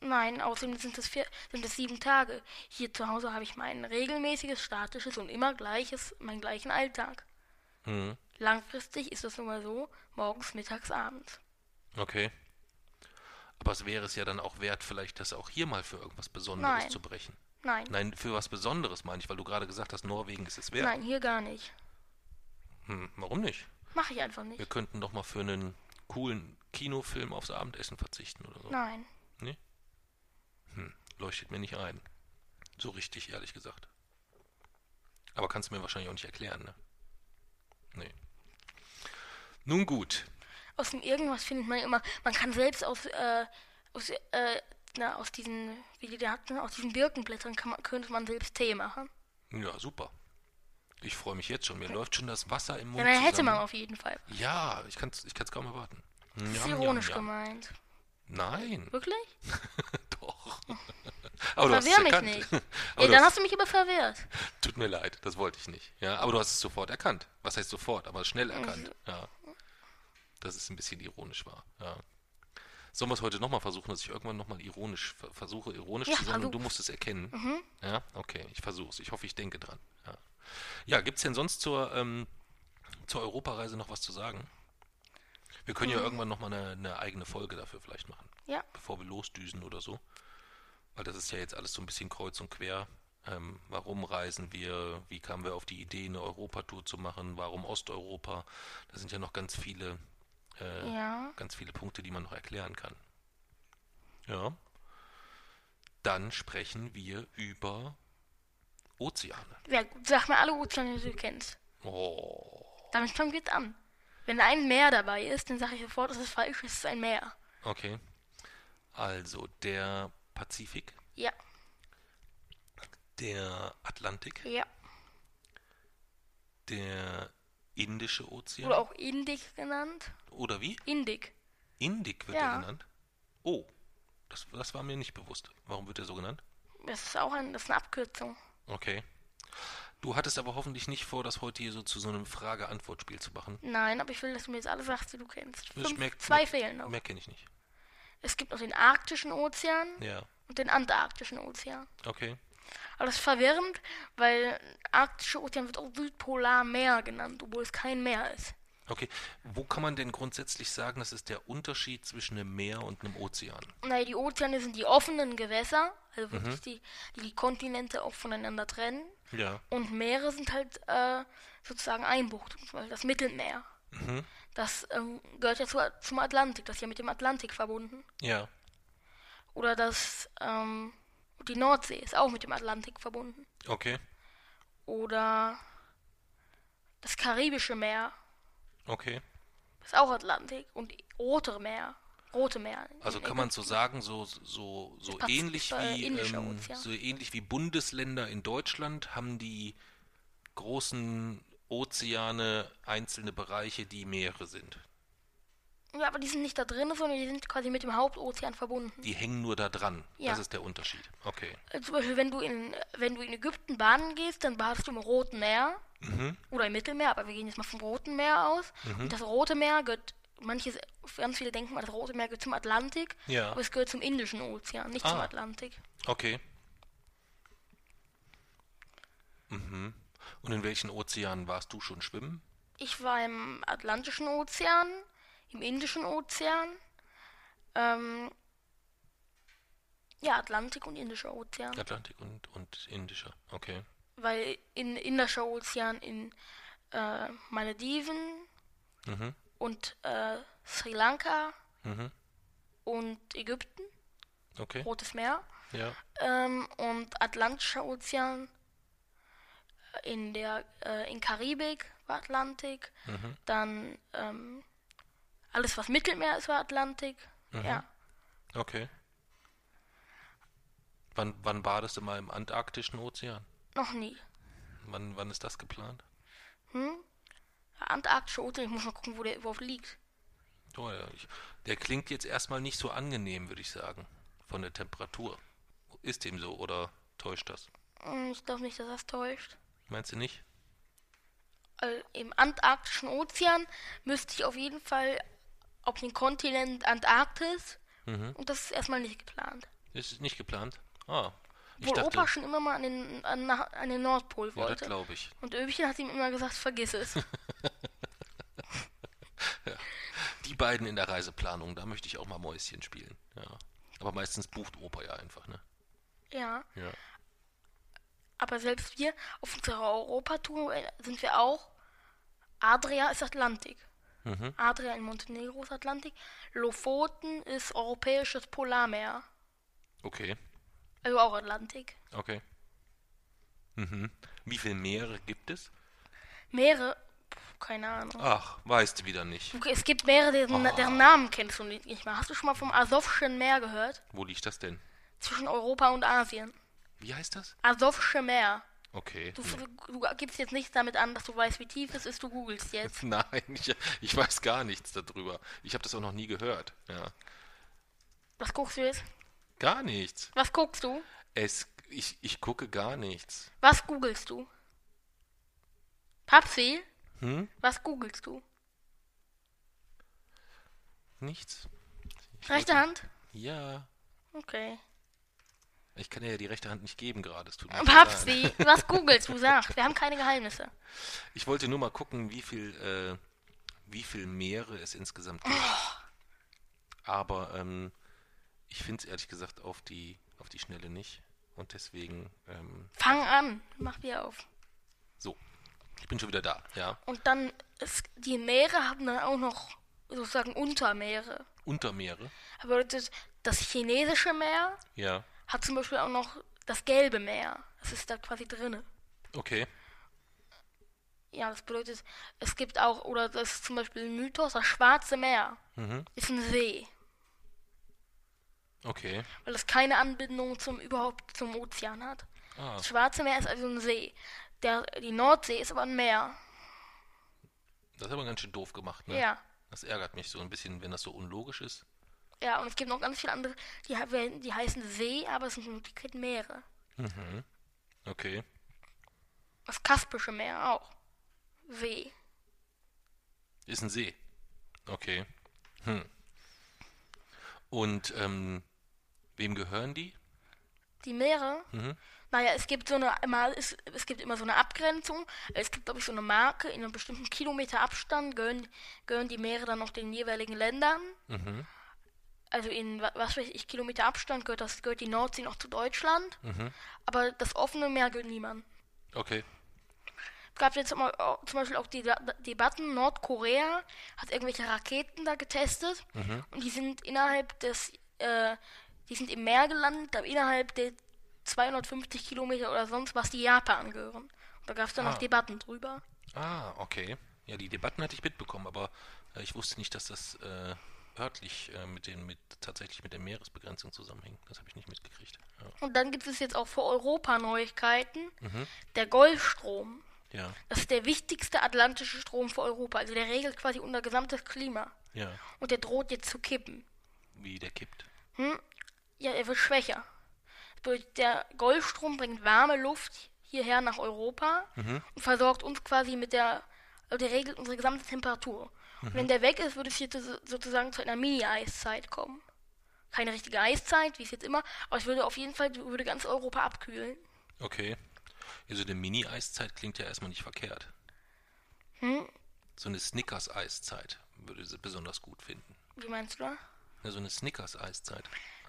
Nein, außerdem sind es, vier, sind es sieben Tage. Hier zu Hause habe ich mein regelmäßiges, statisches und immer gleiches, meinen gleichen Alltag. Hm. Langfristig ist das nun mal so, morgens, mittags, abends. Okay. Aber es wäre es ja dann auch wert, vielleicht das auch hier mal für irgendwas Besonderes Nein. zu brechen. Nein, Nein, für was Besonderes meine ich, weil du gerade gesagt hast, Norwegen ist es wert. nein, hier gar nicht. Hm, warum nicht? Mache ich einfach Wir nicht. könnten doch mal für einen coolen Kinofilm aufs Abendessen verzichten oder so. Nein. Nee? Hm, leuchtet mir nicht ein. So richtig, ehrlich gesagt. Aber kannst du mir wahrscheinlich auch nicht erklären, ne? Nee. Nun gut. Aus dem irgendwas findet man immer. Man kann selbst aus, äh, aus, äh, na, aus diesen, wie die da hatten, aus diesen Birkenblättern kann man, könnte man selbst Tee machen. Ja, super. Ich freue mich jetzt schon. Mir läuft schon das Wasser im Mund Ja, dann hätte man auf jeden Fall. Ja, ich kann es ich kann's kaum erwarten. Das ist Njam, ironisch njam, njam. gemeint. Nein, Wirklich? doch. Aber du hast mich nicht. Du dann hast, hast du mich aber verwirrt. tut mir leid, das wollte ich nicht. Ja, aber du hast es sofort erkannt. Was heißt sofort? Aber schnell erkannt. Ja. Dass es ein bisschen ironisch war. Ja. Sollen wir es heute nochmal versuchen, dass ich irgendwann nochmal ironisch ver- versuche, ironisch Ja, zu sein und versuch. du musst es erkennen? Ja, okay, ich versuche es. Ich hoffe, ich denke dran. Ja, ja gibt es denn sonst zur, ähm, zur Europareise noch was zu sagen? Wir können ja irgendwann nochmal eine, eine eigene Folge dafür vielleicht machen, Ja. bevor wir losdüsen oder so. Weil das ist ja jetzt alles so ein bisschen kreuz und quer. Ähm, warum reisen wir? Wie kamen wir auf die Idee, eine Europatour zu machen? Warum Osteuropa? Da sind ja noch ganz viele, äh, Ja. ganz viele Punkte, die man noch erklären kann. Ja. Dann sprechen wir über Ozeane. Ja, sag mir alle Ozeane, die du kennst. Oh, Damit fangen wir jetzt an. Wenn ein Meer dabei ist, dann sage ich sofort, das ist falsch, es ist ein Meer. okay. Also der Pazifik, Ja, der Atlantik, ja. der Indische Ozean. Oder auch Indik genannt. Oder wie? Indik. Indik wird Ja. er genannt. Oh, das, das war mir nicht bewusst. Warum wird er so genannt? Das ist auch ein, das ist eine Abkürzung. Okay. Du hattest aber hoffentlich nicht vor, das heute hier so zu so einem Frage-Antwort-Spiel zu machen. Nein, aber ich will, dass du mir jetzt alle sagst, die du kennst. Fünf, merkt- zwei merkt- fehlen noch. Mehr kenne ich nicht. Es gibt noch den arktischen Ozean Ja, und den antarktischen Ozean. okay. Aber das ist verwirrend, weil arktische Ozean wird auch Südpolarmeer genannt, obwohl es kein Meer ist. Okay. Wo kann man denn grundsätzlich sagen, das ist der Unterschied zwischen einem Meer und einem Ozean? Naja, die Ozeane sind die offenen Gewässer, also Mhm. wirklich die, die die Kontinente auch voneinander trennen. Ja. Und Meere sind halt äh, sozusagen Einbuchtungen, zum Beispiel das Mittelmeer. Mhm. Das ähm, gehört ja zu, zum Atlantik, das ist ja mit dem Atlantik verbunden. Ja. Oder das, ähm, die Nordsee ist auch mit dem Atlantik verbunden. Okay. Oder das Karibische Meer Okay. ist auch Atlantik. Und Rote Meer. Rote Meer. Also kann man so sagen, so, so, so ähnlich äh, wie Indischer ähm, so ähnlich wie Bundesländer in Deutschland haben die großen Ozeane einzelne Bereiche, die Meere sind. Ja, aber die sind nicht da drin, sondern die sind quasi mit dem Hauptozean verbunden. Die hängen nur da dran. Ja. Das ist der Unterschied. Okay. Äh, Zum Beispiel, wenn du in, wenn du in Ägypten baden gehst, dann badest du im Roten Meer Mhm. oder im Mittelmeer, aber wir gehen jetzt mal vom Roten Meer aus. Und das Rote Meer gehört, manche, ganz viele denken mal, das Rote Meer gehört zum Atlantik, Ja. aber es gehört zum Indischen Ozean, nicht zum Ah. Atlantik. Okay. Mhm. Und in welchen Ozeanen warst du schon schwimmen? Ich war im Atlantischen Ozean, im Indischen Ozean, ähm, ja, Atlantik und Indischer Ozean. Atlantik und, und Indischer. Okay. Weil in Indischer Ozean in äh, Malediven Mhm. und äh, Sri Lanka Mhm. und Ägypten, Okay. Rotes Meer. Ja. Ähm, und Atlantischer Ozean äh, in der äh, in Karibik war Atlantik. Mhm. Dann ähm, alles was Mittelmeer ist war Atlantik. Mhm. Ja. Okay. Wann, wann badest du mal im Antarktischen Ozean? Noch nie. Wann, wann ist das geplant? Hm? Der Antarktische Ozean, ich muss mal gucken, wo der überhaupt liegt. Oh, ja, ich, der klingt jetzt erstmal nicht so angenehm, würde ich sagen. Von der Temperatur. Ist dem so oder täuscht das? Hm, Ich glaube nicht, dass das täuscht. Meinst du nicht? Äh, Im Antarktischen Ozean müsste ich auf jeden Fall auf den Kontinent Antarktis. Mhm. Und das ist erstmal nicht geplant. Ist nicht geplant? Ah. Obwohl dachte, Opa schon immer mal an den, an, an den Nordpol ja, das wollte. glaube ich. Und Öbchen hat ihm immer gesagt, vergiss es. Die beiden in der Reiseplanung, da möchte ich auch mal Mäuschen spielen. Ja. Aber meistens bucht Opa ja einfach, ne? ja. Ja. Aber selbst wir auf unserer Europatour äh, sind wir auch. Adria ist Atlantik. Mhm. Adria in Montenegro ist Atlantik. Lofoten ist europäisches Polarmeer. Okay. Also auch Atlantik. Okay. Mhm. Wie viele Meere gibt es? Meere, pff, Keine Ahnung. Ach, weißt du wieder nicht. Okay, es gibt mehrere, deren, Ah. deren Namen kennst du nicht mal. Hast du schon mal vom Asowschen Meer gehört? Wo liegt das denn? Zwischen Europa und Asien. Wie heißt das? Asowsche Meer. Okay. Du, du gibst jetzt nicht damit an, dass du weißt, wie tief es ist, du googelst jetzt. Nein, ich, ich weiß gar nichts darüber. Ich habe das auch noch nie gehört. Ja. Was guckst du jetzt? Gar nichts. Was guckst du? Es, ich, ich gucke gar nichts. Was googelst du? Papsi? Hm? Was googelst du? Nichts. Ich Rechte Hand? Ja. Okay. Ich kann dir ja die rechte Hand nicht geben gerade. Leid. Papsi, was googelst du? Sag, wir haben keine Geheimnisse. Ich wollte nur mal gucken, wie viel, äh, wie viel Meere es insgesamt gibt. Aber ähm, ich finde es ehrlich gesagt auf die, auf die Schnelle nicht. Und deswegen, ähm, Fang an, mach wieder auf. so. Ich bin schon wieder da, ja. Und dann, es, die Meere haben dann auch noch sozusagen Untermeere. Untermeere, Das bedeutet, das chinesische Meer ja. Hat zum Beispiel auch noch das gelbe Meer. Das ist da quasi drinne. Okay. Ja, das bedeutet, es gibt auch, oder das ist zum Beispiel ein Mythos, das Schwarze Meer Mhm. ist ein See, Okay. weil es keine Anbindung zum überhaupt zum Ozean hat. Ah, Das Schwarze Meer ist also ein See. Der, die Nordsee ist aber ein Meer. das ist aber ganz schön doof gemacht, ne? Ja. Das ärgert mich so ein bisschen, wenn das so unlogisch ist. Ja, und es gibt noch ganz viele andere, die, die heißen See, aber es sind in Wirklichkeit Meere. Mhm. Okay. Das Kaspische Meer auch. See. Ist ein See. Okay. Hm. Und ähm, wem gehören die? Die Meere, Mhm. naja, es gibt so eine, immer, es, es gibt immer so eine Abgrenzung. Es gibt, glaube ich, so eine Marke, in einem bestimmten Kilometer Abstand gehören, gehören die Meere dann noch den jeweiligen Ländern. Mhm. Also in, wa- was weiß ich, Kilometer Abstand gehört, das, gehört die Nordsee noch zu Deutschland. Mhm. Aber das offene Meer gehört niemandem. Okay. Es gab jetzt immer, zum Beispiel auch die Debatten, Nordkorea hat irgendwelche Raketen da getestet Mhm. und die sind innerhalb des, äh, die sind im Meer gelandet, aber innerhalb der 250 Kilometer oder sonst was, die Japan gehören. Und da gab es dann Ah. noch Debatten drüber. Ah, okay. Ja, die Debatten hatte ich mitbekommen, aber äh, ich wusste nicht, dass das äh, örtlich äh, mit den, mit tatsächlich mit der Meeresbegrenzung zusammenhängt. Das habe ich nicht mitgekriegt. Ja. Und dann gibt es jetzt auch für Europa Neuigkeiten. Mhm. Der Golfstrom, Ja, das ist der wichtigste atlantische Strom für Europa. Also der regelt quasi unser gesamtes Klima. ja. Und der droht jetzt zu kippen. Wie der kippt. Hm? Ja, er wird schwächer. Bedeutet, Der Golfstrom bringt warme Luft hierher nach Europa Mhm. und versorgt uns quasi mit der, also der regelt unsere gesamte Temperatur. Und wenn der weg ist, würde es so- sozusagen zu einer Mini-Eiszeit kommen. Keine richtige Eiszeit, wie es jetzt immer, aber es würde auf jeden Fall, würde ganz Europa abkühlen. Okay. Also eine Mini-Eiszeit klingt ja erstmal nicht verkehrt. Hm? So eine Snickers-Eiszeit würde sie besonders gut finden. Wie meinst du da? Ja, so eine Snickers-Eiszeit.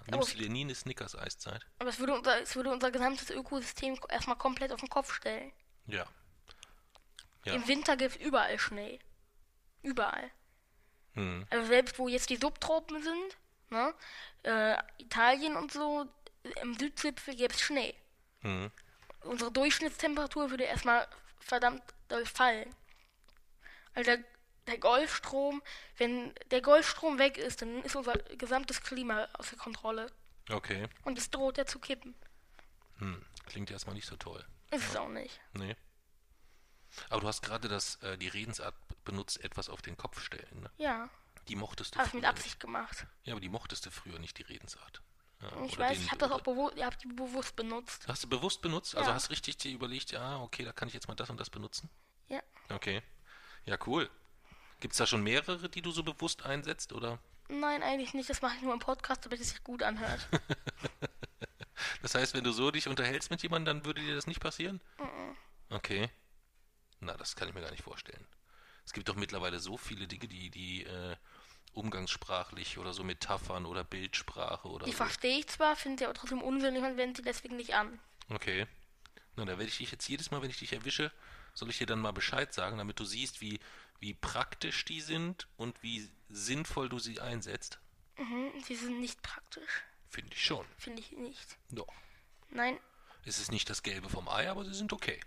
Nimmst du dir nie eine Snickers-Eiszeit? Aber es würde, unser, es würde unser gesamtes Ökosystem erstmal komplett auf den Kopf stellen. Ja. Ja. Im Winter gibt es überall Schnee. Überall. Hm. Also selbst wo jetzt die Subtropen sind, ne, äh, Italien und so, im Südzipfel gäbe es Schnee. Hm. Unsere Durchschnittstemperatur würde erstmal verdammt doll fallen. Also der, der Golfstrom, wenn der Golfstrom weg ist, dann ist unser gesamtes Klima außer Kontrolle. Okay. Und es droht ja zu kippen. Hm. Klingt erstmal nicht so toll. Ist es auch nicht. Nee. Aber du hast gerade das, äh, die Redensart benutzt, etwas auf den Kopf stellen. Ne? Ja, Die mochtest du habe ich mit Absicht gemacht. nicht. Ja, aber die mochtest du früher nicht, die Redensart. Ja, Ich weiß, den- ich habe das auch bewusst, ihr habt die bewusst benutzt. Hast du bewusst benutzt? Also Ja. hast richtig dir überlegt, ja, okay, da kann ich jetzt mal das und das benutzen? Ja. Okay. Ja, cool. Gibt es da schon mehrere, die du so bewusst einsetzt, oder? Nein, eigentlich nicht. Das mache ich nur im Podcast, damit es sich gut anhört. Das heißt, wenn du so dich unterhältst mit jemandem, dann würde dir das nicht passieren? Okay. Na, das kann ich mir gar nicht vorstellen. Es gibt doch mittlerweile so viele Dinge, die, die äh, umgangssprachlich oder so Metaphern oder Bildsprache oder Die so. verstehe ich zwar, finde sie aber trotzdem unsinnig und wende sie deswegen nicht an. Okay. Na, da werde ich dich jetzt jedes Mal, wenn ich dich erwische, soll ich dir dann mal Bescheid sagen, damit du siehst, wie, wie praktisch die sind und wie sinnvoll du sie einsetzt. Mhm, sie sind nicht praktisch. Finde ich schon. Finde ich nicht. Doch. Nein, Es ist nicht das Gelbe vom Ei, aber sie sind okay.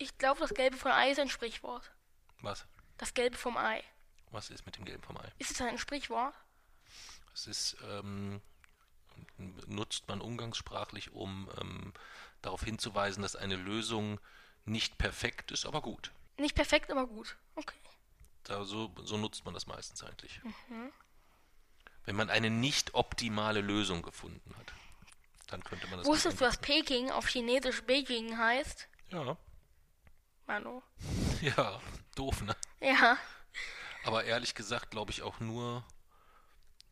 Ich glaube, das Gelbe vom Ei ist ein Sprichwort. Was? Das Gelbe vom Ei. Was ist mit dem Gelben vom Ei? Ist es ein Sprichwort? Es ist, ähm, nutzt man umgangssprachlich, um ähm, darauf hinzuweisen, dass eine Lösung nicht perfekt ist, aber gut. Nicht perfekt, aber gut. Okay. Da, so, so nutzt man das meistens eigentlich. Wenn man eine nicht optimale Lösung gefunden hat, dann könnte man das. Wusstest du, dass Peking auf Chinesisch Beijing heißt? Ja, Manu. ja, doof, ne? Ja. Aber ehrlich gesagt glaube ich auch nur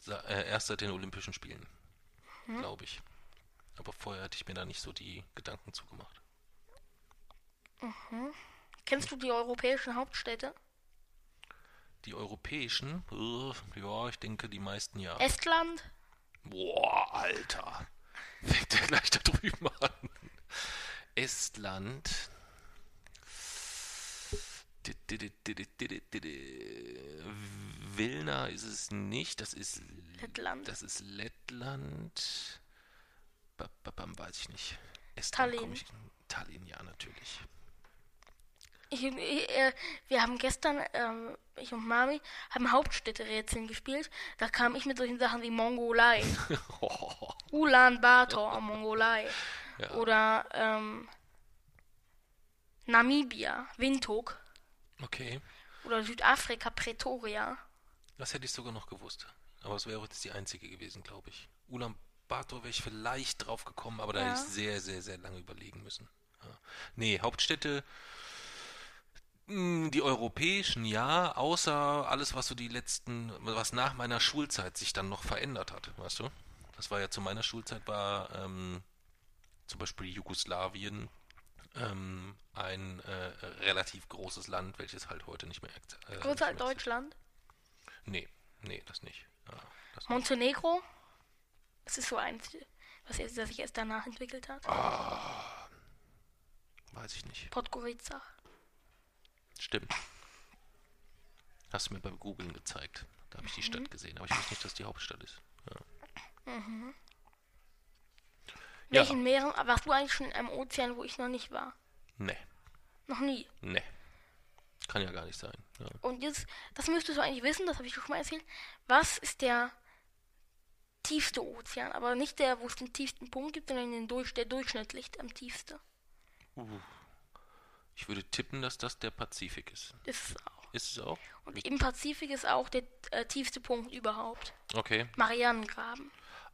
äh, erst seit den Olympischen Spielen. Glaube ich. Aber vorher hatte ich mir da nicht so die Gedanken zugemacht. Kennst du die europäischen Hauptstädte? Die europäischen, äh, ja, ich denke die meisten ja. Estland? Boah, Alter. Fängt der gleich da drüben an. Estland. Vilna ist es nicht, das ist Lettland. Das ist Lettland. Ba- ba- bam, weiß ich nicht. Estland Tallinn. Ich, Tallinn, ja, natürlich. Ich, ich, äh, wir haben gestern, ähm, ich und Mami, haben Hauptstädterätseln gespielt. Da kam ich mit solchen Sachen wie Mongolei, Ulaanbaatar, Mongolei. Ja. Oder ähm, Namibia, Windhoek. Okay, Oder Südafrika, Pretoria. das hätte ich sogar noch gewusst. Aber es wäre jetzt die einzige gewesen, glaube ich. Ulaanbaatar wäre ich vielleicht drauf gekommen, aber da Ja. hätte ich sehr, sehr, sehr lange überlegen müssen. Ja. Nee, Hauptstädte, mh, die europäischen, ja, außer alles, was so die letzten, was nach meiner Schulzeit sich dann noch verändert hat, weißt du? Das war ja zu meiner Schulzeit, war ähm, zum Beispiel Jugoslawien ähm, ein äh, relativ großes Land, welches halt heute nicht mehr äh, Größer als. Deutschland. Nee, nee, das nicht. Ja, das nicht. Montenegro. Das ist so eins, was erst, das sich erst danach entwickelt hat. Weiß ich nicht. Podgorica. Stimmt. Hast du mir beim Googlen gezeigt. Da habe ich die Stadt gesehen, aber ich wusste nicht, dass die Hauptstadt ist. Ja. Ja. Welchen Meeren warst du eigentlich schon in einem Ozean, wo ich noch nicht war? Nee, Noch nie. nee. Kann ja gar nicht sein. Ja. Und jetzt, das müsstest du eigentlich wissen, das habe ich dir schon mal erzählt. Was ist der tiefste Ozean? Aber nicht der, wo es den tiefsten Punkt gibt, sondern den Durch, der durchschnittlich am tiefste. Ich würde tippen, dass das der Pazifik ist. Ist es auch. Ist es auch? Und im Pazifik ist auch der äh, tiefste Punkt überhaupt. Okay. Marianengraben.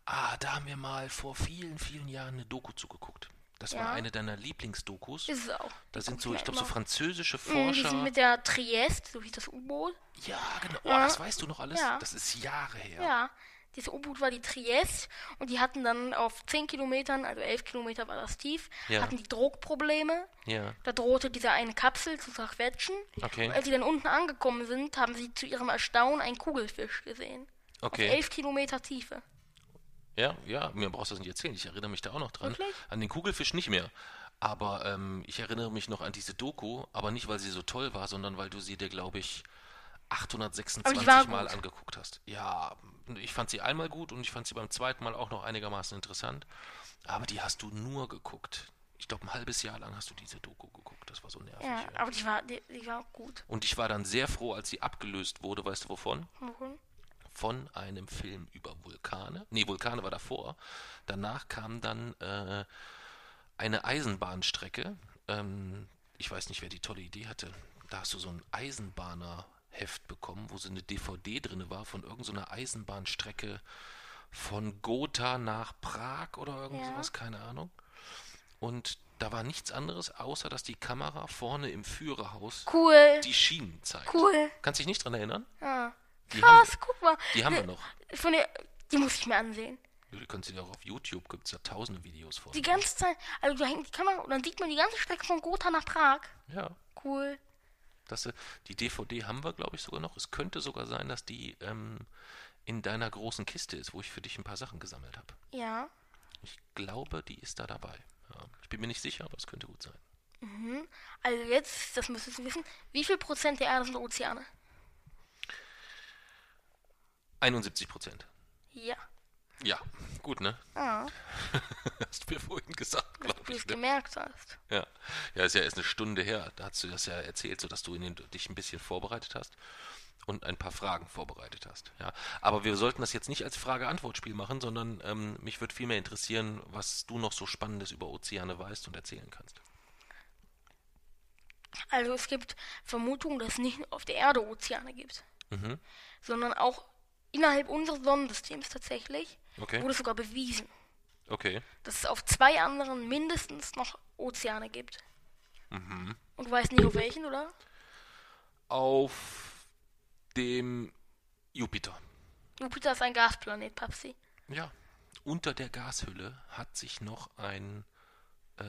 Ah, da haben wir mal vor vielen, vielen Jahren eine Doku zugeguckt. Das Ja. war eine deiner Lieblingsdokus. Ist es auch. Da sind so, ich glaube, so französische Die Forscher. sind mit der Trieste, so hieß das U-Boot. Ja, genau. Oh, Ja. das weißt du noch alles? Ja. Das ist Jahre her. Ja. Dieses U-Boot war die Trieste und die hatten dann auf 10 Kilometern, also 11 Kilometer war das tief, Ja. hatten die Druckprobleme. Ja, Da drohte diese eine Kapsel zu zerquetschen. Okay. Und als sie dann unten angekommen sind, haben sie zu ihrem Erstaunen einen Kugelfisch gesehen. okay. Auf 11 Kilometer Tiefe. Ja, ja, mir brauchst du das nicht erzählen. Ich erinnere mich da auch noch dran. Wirklich? An den Kugelfisch nicht mehr. Aber ähm, ich erinnere mich noch an diese Doku, aber nicht, weil sie so toll war, sondern weil du sie dir, glaube ich, 826 Aber die war Mal gut. angeguckt hast. Ja, ich fand sie einmal gut und ich fand sie beim zweiten Mal auch noch einigermaßen interessant. Aber die hast du nur geguckt. Ich glaube, ein halbes Jahr lang hast du diese Doku geguckt. Das war so nervig. Ja, ja. aber die war, die, die war gut. Und ich war dann sehr froh, als sie abgelöst wurde. Weißt du wovon? Mhm. Von einem Film über Vulkane. Nee, Vulkane war davor. Danach kam dann äh, eine Eisenbahnstrecke. Ähm, ich weiß nicht, wer die tolle Idee hatte. Da hast du so ein Eisenbahnerheft bekommen, wo so eine DVD drin war von irgendeiner Eisenbahnstrecke von Gotha nach Prag oder irgend Ja. sowas, keine Ahnung. Und da war nichts anderes, außer dass die Kamera vorne im Führerhaus Cool. die Schienen zeigt. Cool. Kannst dich nicht dran erinnern? Ja. Die haben, Krass, guck mal. die haben wir noch. Von der, die muss ich mir ansehen. Du kannst dir auch auf YouTube, gibt es da tausende Videos von. Die ganze Zeit, also da hängt die Kamera und dann sieht man die ganze Strecke von Gotha nach Prag. Ja, Cool. das, äh, die DVD haben wir, glaube ich, sogar noch. Es könnte sogar sein, dass die ähm, in deiner großen Kiste ist, wo ich für dich ein paar Sachen gesammelt habe. Ja. Ich glaube, die ist da dabei. Ja, ich bin mir nicht sicher, aber es könnte gut sein. Also jetzt, das müsstest du wissen, wie viel Prozent der Erde sind Ozeane? 71 Prozent. Ja. Ja, gut, ne? Ja, Hast du mir vorhin gesagt, glaube du es ich. Ne? gemerkt hast. Ja. ja, ist ja erst eine Stunde her. Da hast du das ja erzählt, so dass du den, dich ein bisschen vorbereitet hast und ein paar Fragen vorbereitet hast. Ja, aber wir sollten das jetzt nicht als Frage-Antwort-Spiel machen, sondern ähm, mich würde vielmehr interessieren, was du noch so Spannendes über Ozeane weißt und erzählen kannst. Also es gibt Vermutungen, dass es nicht nur auf der Erde Ozeane gibt, Mhm. sondern auch innerhalb unseres Sonnensystems tatsächlich Okay. wurde sogar bewiesen, Okay. dass es auf zwei anderen mindestens noch Ozeane gibt. Mhm. Und du weißt nicht auf welchen, oder? Auf dem Jupiter. Jupiter ist ein Gasplanet, Papsi. Ja. Unter der Gashülle hat sich noch ein, äh,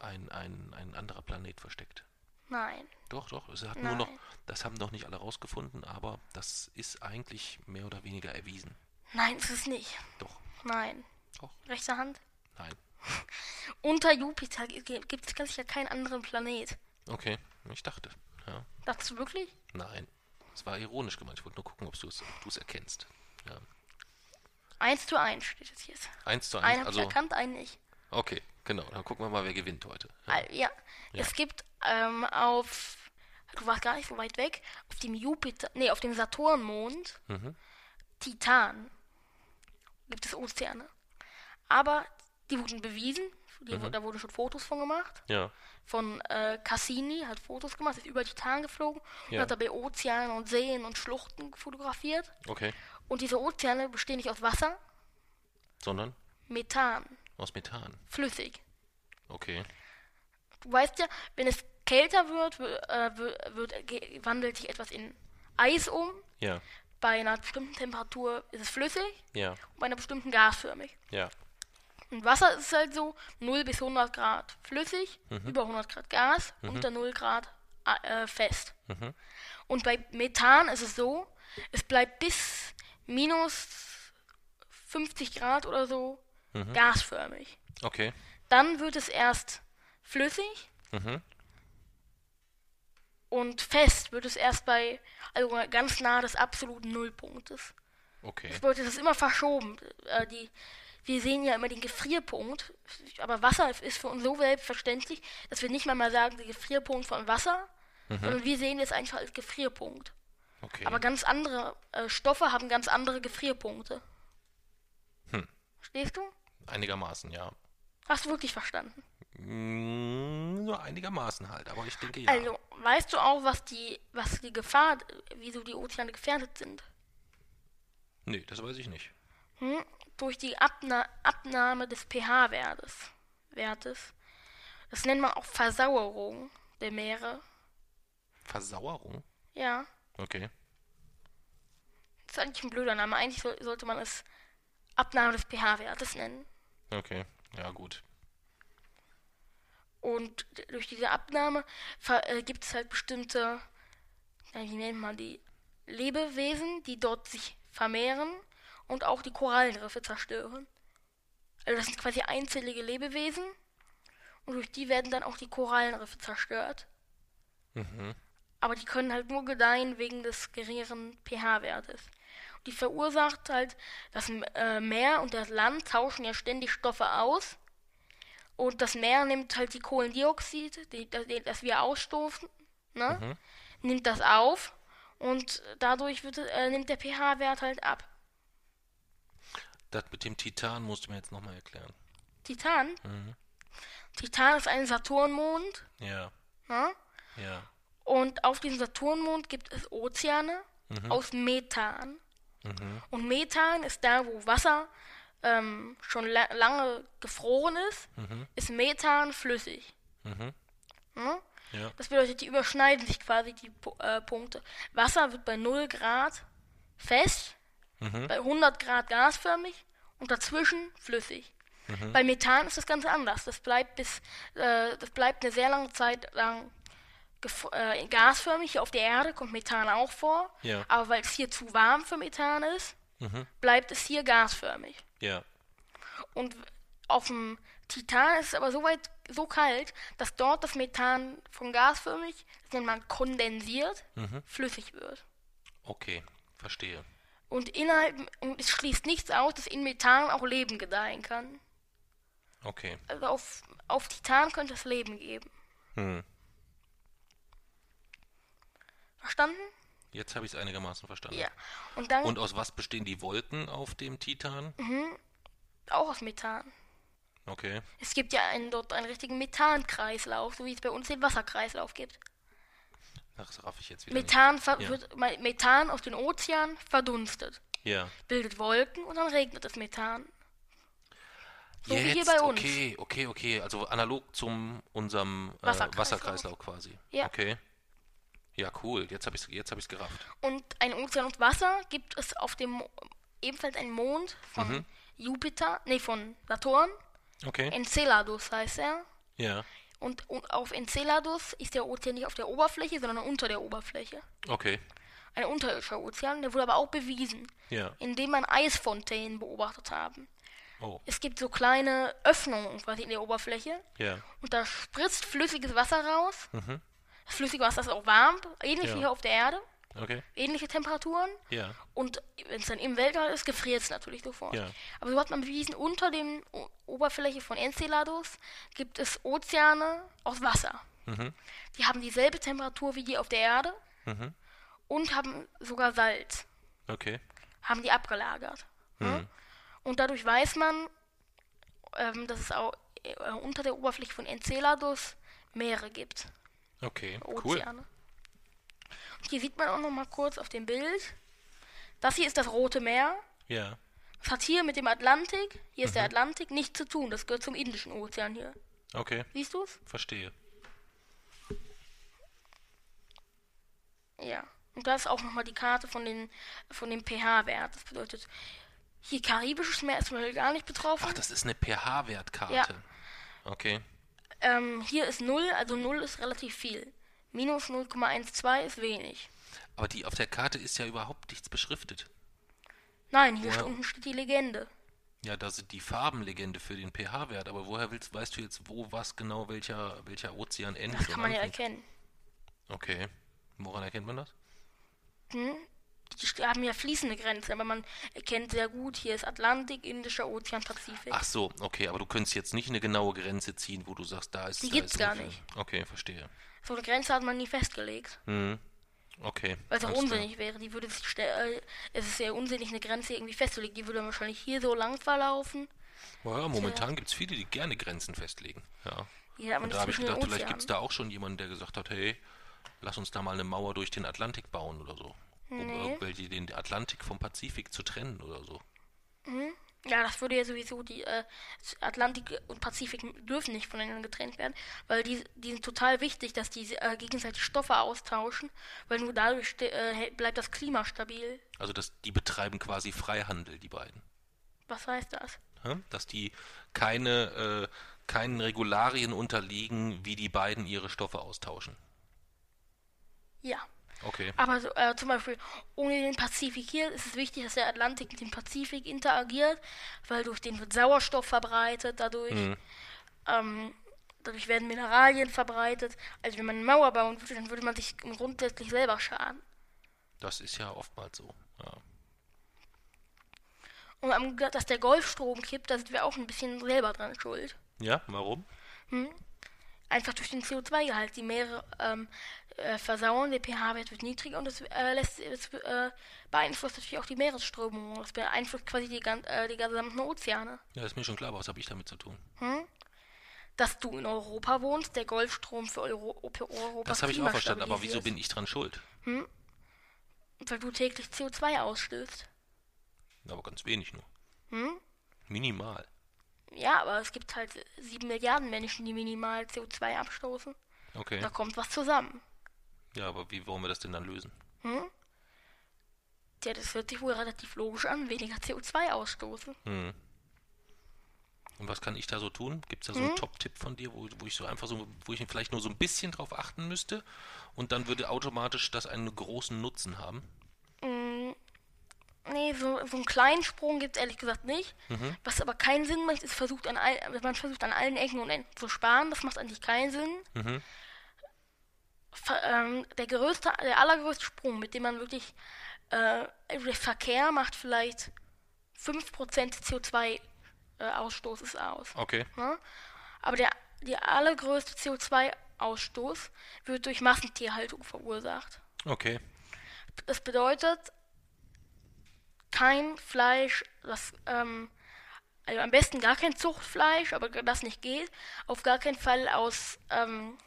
ein, ein, ein anderer Planet versteckt. Nein. Doch, doch. Es hat nur noch, Nein. das haben noch nicht alle rausgefunden, aber das ist eigentlich mehr oder weniger erwiesen. Nein, ist es nicht. Doch, Nein. doch, Rechte Hand. nein. Unter Jupiter gibt es ganz sicher keinen anderen Planet. Okay, ich dachte. Ja, Dachtest du wirklich? nein. Das war ironisch gemeint. Ich wollte nur gucken, ob du es erkennst. Ja. Eins zu eins steht jetzt hier. Eins zu Einen eins. habe Also, ich erkannt, einen nicht. Okay, genau. Dann gucken wir mal, wer gewinnt heute. Ja. Ja, es gibt ähm, auf, du warst gar nicht so weit weg, auf dem Jupiter, nee, auf dem Saturnmond, Mhm. Titan, gibt es Ozeane. Aber die wurden bewiesen, die, Mhm. da wurden schon Fotos von gemacht. Ja, Von äh, Cassini hat Fotos gemacht, ist über Titan geflogen und Ja. hat dabei Ozeane und Seen und Schluchten fotografiert. okay. Und diese Ozeane bestehen nicht aus Wasser, Sondern Methan, aus Methan. flüssig. Okay. Du weißt ja, wenn es kälter wird, wird, äh, wird, wird wandelt sich etwas in Eis um. Ja, Bei einer bestimmten Temperatur ist es flüssig ja, und bei einer bestimmten gasförmig. ja. Und Wasser ist halt so 0 bis 100 Grad flüssig, Mhm. über 100 Grad Gas, unter 0 Grad äh, fest. Mhm. Und bei Methan ist es so, es bleibt bis minus 50 Grad oder so Mhm. gasförmig. Okay. Dann wird es erst flüssig Mhm. und fest wird es erst bei, also ganz nah des absoluten Nullpunktes. Okay. Das bedeutet, es ist immer verschoben. Äh, die, wir sehen ja immer den Gefrierpunkt, aber Wasser ist für uns so selbstverständlich, dass wir nicht mal mal sagen, der Gefrierpunkt von Wasser, sondern wir sehen es einfach als Gefrierpunkt. Okay. Aber ganz andere äh, Stoffe haben ganz andere Gefrierpunkte. Hm. Verstehst du? Einigermaßen, ja. Hast du wirklich verstanden? Mm, Nur einigermaßen halt, aber ich denke ja. Also, weißt du auch, was die, was die Gefahr, wieso die Ozeane gefährdet sind? Nee, das weiß ich nicht. Hm? Durch die Abna Abnahme des pH-Wertes. Wertes. Das nennt man auch Versauerung der Meere. Versauerung? Ja, Okay. das ist eigentlich ein blöder Name. Eigentlich so, sollte man es Abnahme des pH-Wertes nennen. Okay. Ja, gut. Und durch diese Abnahme äh, gibt es halt bestimmte, ja, wie nennt man die, Lebewesen, die dort sich vermehren und auch die Korallenriffe zerstören. Also das sind quasi einzellige Lebewesen und durch die werden dann auch die Korallenriffe zerstört. Mhm. Aber die können halt nur gedeihen wegen des geringeren pH-Wertes. Die verursacht halt, das äh, Meer und das Land tauschen ja ständig Stoffe aus. Und das Meer nimmt halt die Kohlendioxid, die, das, das wir ausstoßen, ne? nimmt das auf und dadurch wird, äh, nimmt der pH-Wert halt ab. Das mit dem Titan musst du mir jetzt nochmal erklären. Titan. Mhm. Titan ist ein Saturnmond. Ja, Ne? ja. Und auf diesem Saturnmond gibt es Ozeane aus Methan. Mhm. Und Methan ist da, wo Wasser ähm, schon la lange gefroren ist, ist Methan flüssig. Mhm. Ne? Ja. Das bedeutet, die überschneiden sich quasi die äh, Punkte. Wasser wird bei 0 Grad fest, Mhm. bei 100 Grad gasförmig und dazwischen flüssig. Mhm. Bei Methan ist das Ganze anders. Das bleibt bis, äh, das bleibt eine sehr lange Zeit lang äh, gasförmig. Hier auf der Erde kommt Methan auch vor. Ja. Aber weil es hier zu warm für Methan ist, Mhm. bleibt es hier gasförmig. Ja. Und auf dem Titan ist es aber so weit, so kalt, dass dort das Methan von gasförmig, das nennt man kondensiert, Mhm. flüssig wird. Okay, verstehe. Und innerhalb, und es schließt nichts aus, dass in Methan auch Leben gedeihen kann. Okay. Also auf, auf Titan könnte es Leben geben. Hm. Verstanden? Jetzt habe ich es einigermaßen verstanden. Ja. Und dann Und aus was bestehen die Wolken auf dem Titan? auch aus Methan. Okay. Es gibt ja einen, dort einen richtigen Methankreislauf, so wie es bei uns den Wasserkreislauf gibt. Das raff ich jetzt wieder. Methan, Ja. wird, Me- Methan aus den Ozeanen verdunstet, Ja. bildet Wolken und dann regnet es Methan. So wie Jetzt, hier bei uns. okay, okay, okay. Also analog zum unserem äh, Wasserkreislauf. Wasserkreislauf quasi. Ja. Okay. Ja, cool. Jetzt habe ich es jetzt hab ich's gerafft. Und ein Ozean und Wasser gibt es auf dem Mo- ebenfalls einen Mond von Mhm. Jupiter, nee, von Saturn. Okay. Enceladus heißt er. Ja. Und, und auf Enceladus ist der Ozean nicht auf der Oberfläche, sondern unter der Oberfläche. Okay. Ein unterirdischer Ozean, der wurde aber auch bewiesen, Ja. indem man Eisfontänen beobachtet haben. Oh. Es gibt so kleine Öffnungen quasi in der Oberfläche Ja. und da spritzt flüssiges Wasser raus. Mhm. Das flüssige Wasser ist auch warm, ähnlich Ja. wie hier auf der Erde, Okay. ähnliche Temperaturen. Ja. Und wenn es dann im Weltall ist, gefriert es natürlich sofort. Ja. Aber so hat man bewiesen, unter dem O- Oberfläche von Enceladus gibt es Ozeane aus Wasser. Mhm. Die haben dieselbe Temperatur wie die auf der Erde Mhm. und haben sogar Salz. Okay. Haben die abgelagert. Mhm. Ja? Und dadurch weiß man, ähm, dass es auch äh, unter der Oberfläche von Enceladus Meere gibt. Okay. Cool. Und hier sieht man auch noch mal kurz auf dem Bild. Das hier ist das Rote Meer. Ja. Das hat hier mit dem Atlantik, hier Mhm. ist der Atlantik, nichts zu tun. Das gehört zum Indischen Ozean hier. Okay. Siehst du es? Verstehe. Ja. Und da ist auch nochmal die Karte von, den, von dem pH-Wert. Das bedeutet, hier Karibisches Meer ist Beispiel gar nicht betroffen. Ach, das ist eine pH-Wertkarte. Ja. Okay. Ähm, hier ist 0, also 0 ist relativ viel. Minus 0,12 ist wenig. Aber die auf der Karte ist ja überhaupt nichts beschriftet. Nein, hier Ja. unten steht die Legende. Ja, da sind die Farbenlegende für den pH-Wert, aber woher willst, weißt du jetzt, wo was genau welcher, welcher Ozean endet? Das kann man ja erkennen. Okay. Woran erkennt man das? Die haben ja fließende Grenzen, aber man erkennt sehr gut, hier ist Atlantik, Indischer Ozean, Pazifik. Ach so, okay, aber du könntest jetzt nicht eine genaue Grenze ziehen, wo du sagst, da ist Die da gibt's ist gar nicht. Okay, verstehe. So eine Grenze hat man nie festgelegt. Mhm. Okay. Weil es auch alles klar. unsinnig wäre. Die würde sich äh, es ist sehr unsinnig, eine Grenze irgendwie festzulegen. Die würde wahrscheinlich hier so lang verlaufen. Ja, momentan gibt es viele, die gerne Grenzen festlegen. Ja. Ja, aber Und da habe ich gedacht, vielleicht gibt es da auch schon jemanden, der gesagt hat, hey, lass uns da mal eine Mauer durch den Atlantik bauen oder so. Um Nee. irgendwelche den Atlantik vom Pazifik zu trennen oder so. Ja, das würde ja sowieso die äh, Atlantik und Pazifik dürfen nicht voneinander getrennt werden, weil die, die sind total wichtig, dass die äh, gegenseitig Stoffe austauschen, weil nur dadurch äh, bleibt das Klima stabil. Also das, die betreiben quasi Freihandel, die beiden. Was heißt das? Ja? Dass die keine, äh, keinen Regularien unterliegen, wie die beiden ihre Stoffe austauschen. Ja. Okay. Aber so, äh, zum Beispiel ohne den Pazifik hier ist es wichtig, dass der Atlantik mit dem Pazifik interagiert, weil durch den wird Sauerstoff verbreitet, dadurch, Mhm. ähm, dadurch werden Mineralien verbreitet. Also wenn man eine Mauer bauen würde, dann würde man sich grundsätzlich selber schaden. Das ist ja oftmals so. Ja. Und am, dass der Golfstrom kippt, da sind wir auch ein bisschen selber dran schuld. ja, warum? Einfach durch den CO2-Gehalt. Die Meere ähm, äh, versauen, der pH-Wert wird niedriger und das äh, lässt, das, äh, beeinflusst natürlich auch die Meeresströmung. Das beeinflusst quasi die, gan- äh, die gesamten Ozeane. Ja, ist mir schon klar, aber was habe ich damit zu tun? Dass du in Europa wohnst, der Golfstrom für Euro für Europa Das habe ich auch verstanden, aber wieso bin ich dran schuld? Weil du täglich CO2 ausstößt. Aber ganz wenig nur. Hm? Minimal. Ja, aber es gibt halt sieben Milliarden Menschen, die minimal CO2 abstoßen. Okay. Da kommt was zusammen. Ja, aber wie wollen wir das denn dann lösen? Ja, das hört sich wohl relativ logisch an, weniger CO2 ausstoßen. Hm. Und was kann ich da so tun? Gibt es da so Hm? einen Top-Tipp von dir, wo, wo ich so einfach so, wo ich vielleicht nur so ein bisschen drauf achten müsste und dann würde automatisch das einen großen Nutzen haben? Nee, so, so einen kleinen Sprung gibt es ehrlich gesagt nicht. Mhm. Was aber keinen Sinn macht, ist versucht an all, man versucht an allen Ecken und Enden zu sparen. Das macht eigentlich keinen Sinn. Mhm. Ähm, der größte, der allergrößte Sprung, mit dem man wirklich äh, der Verkehr macht vielleicht 5% CO2-Ausstoßes aus. Okay. Ne? Aber der, der allergrößte CO2-Ausstoß wird durch Massentierhaltung verursacht. Okay. Das bedeutet, kein Fleisch, das, ähm, also am besten gar kein Zuchtfleisch, aber das nicht geht, auf gar keinen Fall aus, ähm,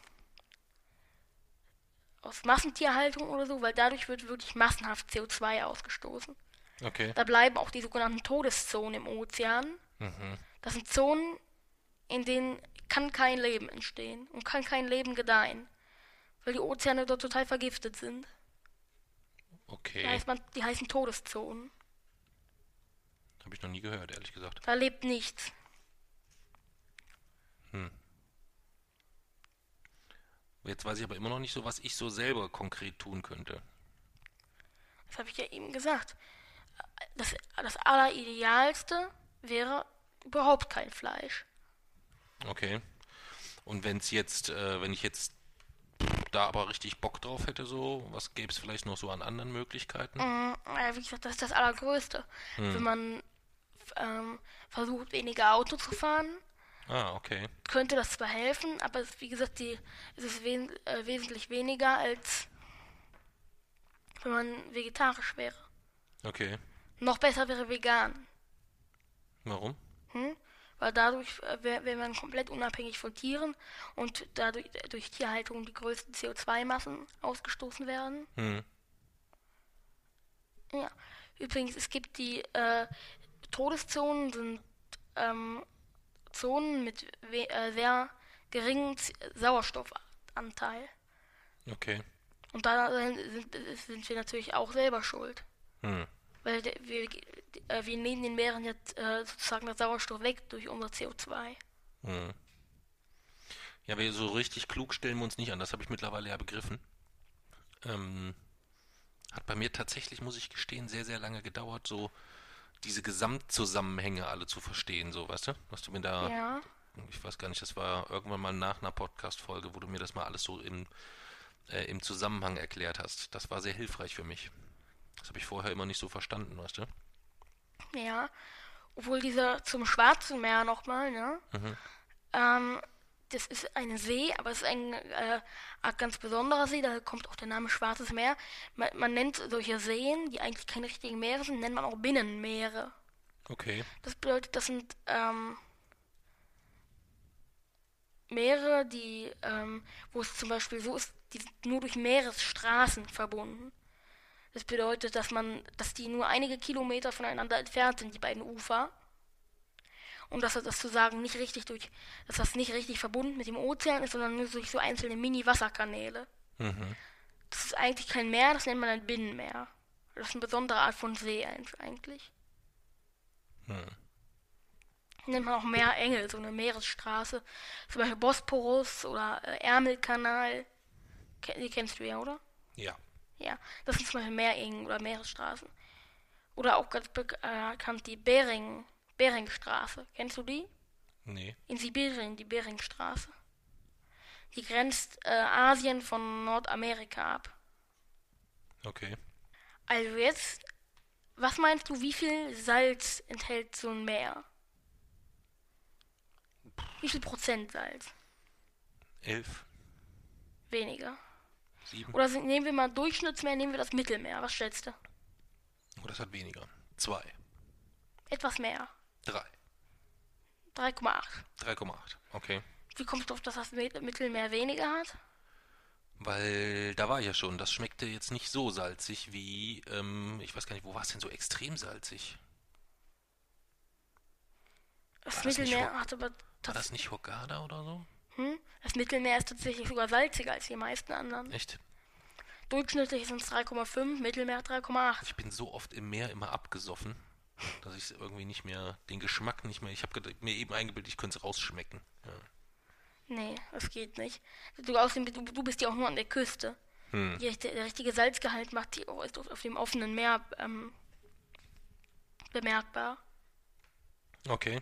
aus Massentierhaltung oder so, weil dadurch wird wirklich massenhaft CO2 ausgestoßen. Okay. Da bleiben auch die sogenannten Todeszonen im Ozean. Mhm. Das sind Zonen, in denen kann kein Leben entstehen und kann kein Leben gedeihen, weil die Ozeane dort total vergiftet sind. Die, Okay. heißt man, die heißen Todeszonen. Habe ich noch nie gehört, ehrlich gesagt. Da lebt nichts. Jetzt weiß ich aber immer noch nicht so, was ich so selber konkret tun könnte. Das habe ich ja eben gesagt. Das, das Alleridealste wäre überhaupt kein Fleisch. Okay. Und wenn es jetzt, äh, wenn ich jetzt da aber richtig Bock drauf hätte, so, was gäbe es vielleicht noch so an anderen Möglichkeiten? Mm, ja, wie gesagt, das ist das Allergrößte. Wenn man ähm, versucht, weniger Auto zu fahren, Ah, okay. könnte das zwar helfen, aber es, wie gesagt, die, es ist wen, äh, wesentlich weniger, als wenn man vegetarisch wäre. Okay. Noch besser wäre vegan. Warum? Hm? Weil dadurch äh, wäre wär man komplett unabhängig von Tieren und dadurch äh, durch Tierhaltung die größten CO2-Massen ausgestoßen werden. Hm. Ja. Übrigens, es gibt die äh, Todeszonen, sind ähm, Zonen mit we äh, sehr geringem Sauerstoffanteil. Okay. Und da sind, sind wir natürlich auch selber schuld. Hm. Weil wir, äh, wir nehmen den Meeren jetzt äh, sozusagen das Sauerstoff weg durch unser CO2. Hm. Ja, wir so richtig klug stellen wir uns nicht an, das habe ich mittlerweile ja begriffen. Ähm, hat bei mir tatsächlich, muss ich gestehen, sehr, sehr lange gedauert, so diese Gesamtzusammenhänge alle zu verstehen, so, weißt du? Was du mir da, Ja. ich weiß gar nicht, das war irgendwann mal nach einer Podcast-Folge, wo du mir das mal alles so im, äh, im Zusammenhang erklärt hast. Das war sehr hilfreich für mich. Das habe ich vorher immer nicht so verstanden, weißt du? Ja, obwohl dieser zum Schwarzen Meer nochmal, ne? Ähm, das ist ein See, aber es ist ein äh, Art ganz besonderer See, da kommt auch der Name Schwarzes Meer. Man, man nennt solche Seen, die eigentlich keine richtigen Meere sind, nennt man auch Binnenmeere. Okay. Das bedeutet, das sind ähm, Meere, die, ähm, wo es zum Beispiel so ist, die sind nur durch Meeresstraßen verbunden. Das bedeutet, dass man, dass die nur einige Kilometer voneinander entfernt sind, die beiden Ufer. Und dass das zu sagen nicht richtig durch, dass das nicht richtig verbunden mit dem Ozean ist, sondern nur durch so einzelne Mini-Wasserkanäle. Mhm. Das ist eigentlich kein Meer, das nennt man ein Binnenmeer. Das ist eine besondere Art von See eigentlich. Hm. nennt man auch Meerengel, so eine Meeresstraße. Zum Beispiel Bosporus oder äh, Ärmelkanal. Ke- Die kennst du ja, oder? Ja. Ja, das sind zum Beispiel Meerengel oder Meeresstraßen. Oder auch ganz äh, bekannt die Bering, Beringstraße. Kennst du die? Nee. In Sibirien, die Beringstraße. Die grenzt äh, Asien von Nordamerika ab. Okay. Also jetzt, was meinst du, wie viel Salz enthält so ein Meer? Wie viel Prozent Salz? Elf. Weniger. Sieben. Oder sind, nehmen wir mal Durchschnittsmeer, nehmen wir das Mittelmeer. Was schätzt du? Oh, das hat weniger. Zwei. Etwas mehr. Drei. 3,8. 3,8. Okay. Wie kommst du auf, dass das Mit- Mittelmeer weniger hat? Weil da war ja schon, das schmeckte jetzt nicht so salzig wie, ähm, ich weiß gar nicht, wo war es denn so extrem salzig? Das das Mittelmeer hat aber War das nicht Hurghada oder so? hm? Das Mittelmeer ist tatsächlich sogar salziger als die meisten anderen. Echt? Durchschnittlich sind es 3,5, Mittelmeer 3,8. Ich bin so oft im Meer immer abgesoffen, dass ich irgendwie nicht mehr, den Geschmack nicht mehr, ich habe mir eben eingebildet, ich könnte es rausschmecken. Ja. Nee, das geht nicht. Du, außerdem, du, du bist ja auch nur an der Küste. Hm. Die, der, richtige Salzgehalt macht die, ist auf, auf dem offenen Meer ähm, bemerkbar. Okay.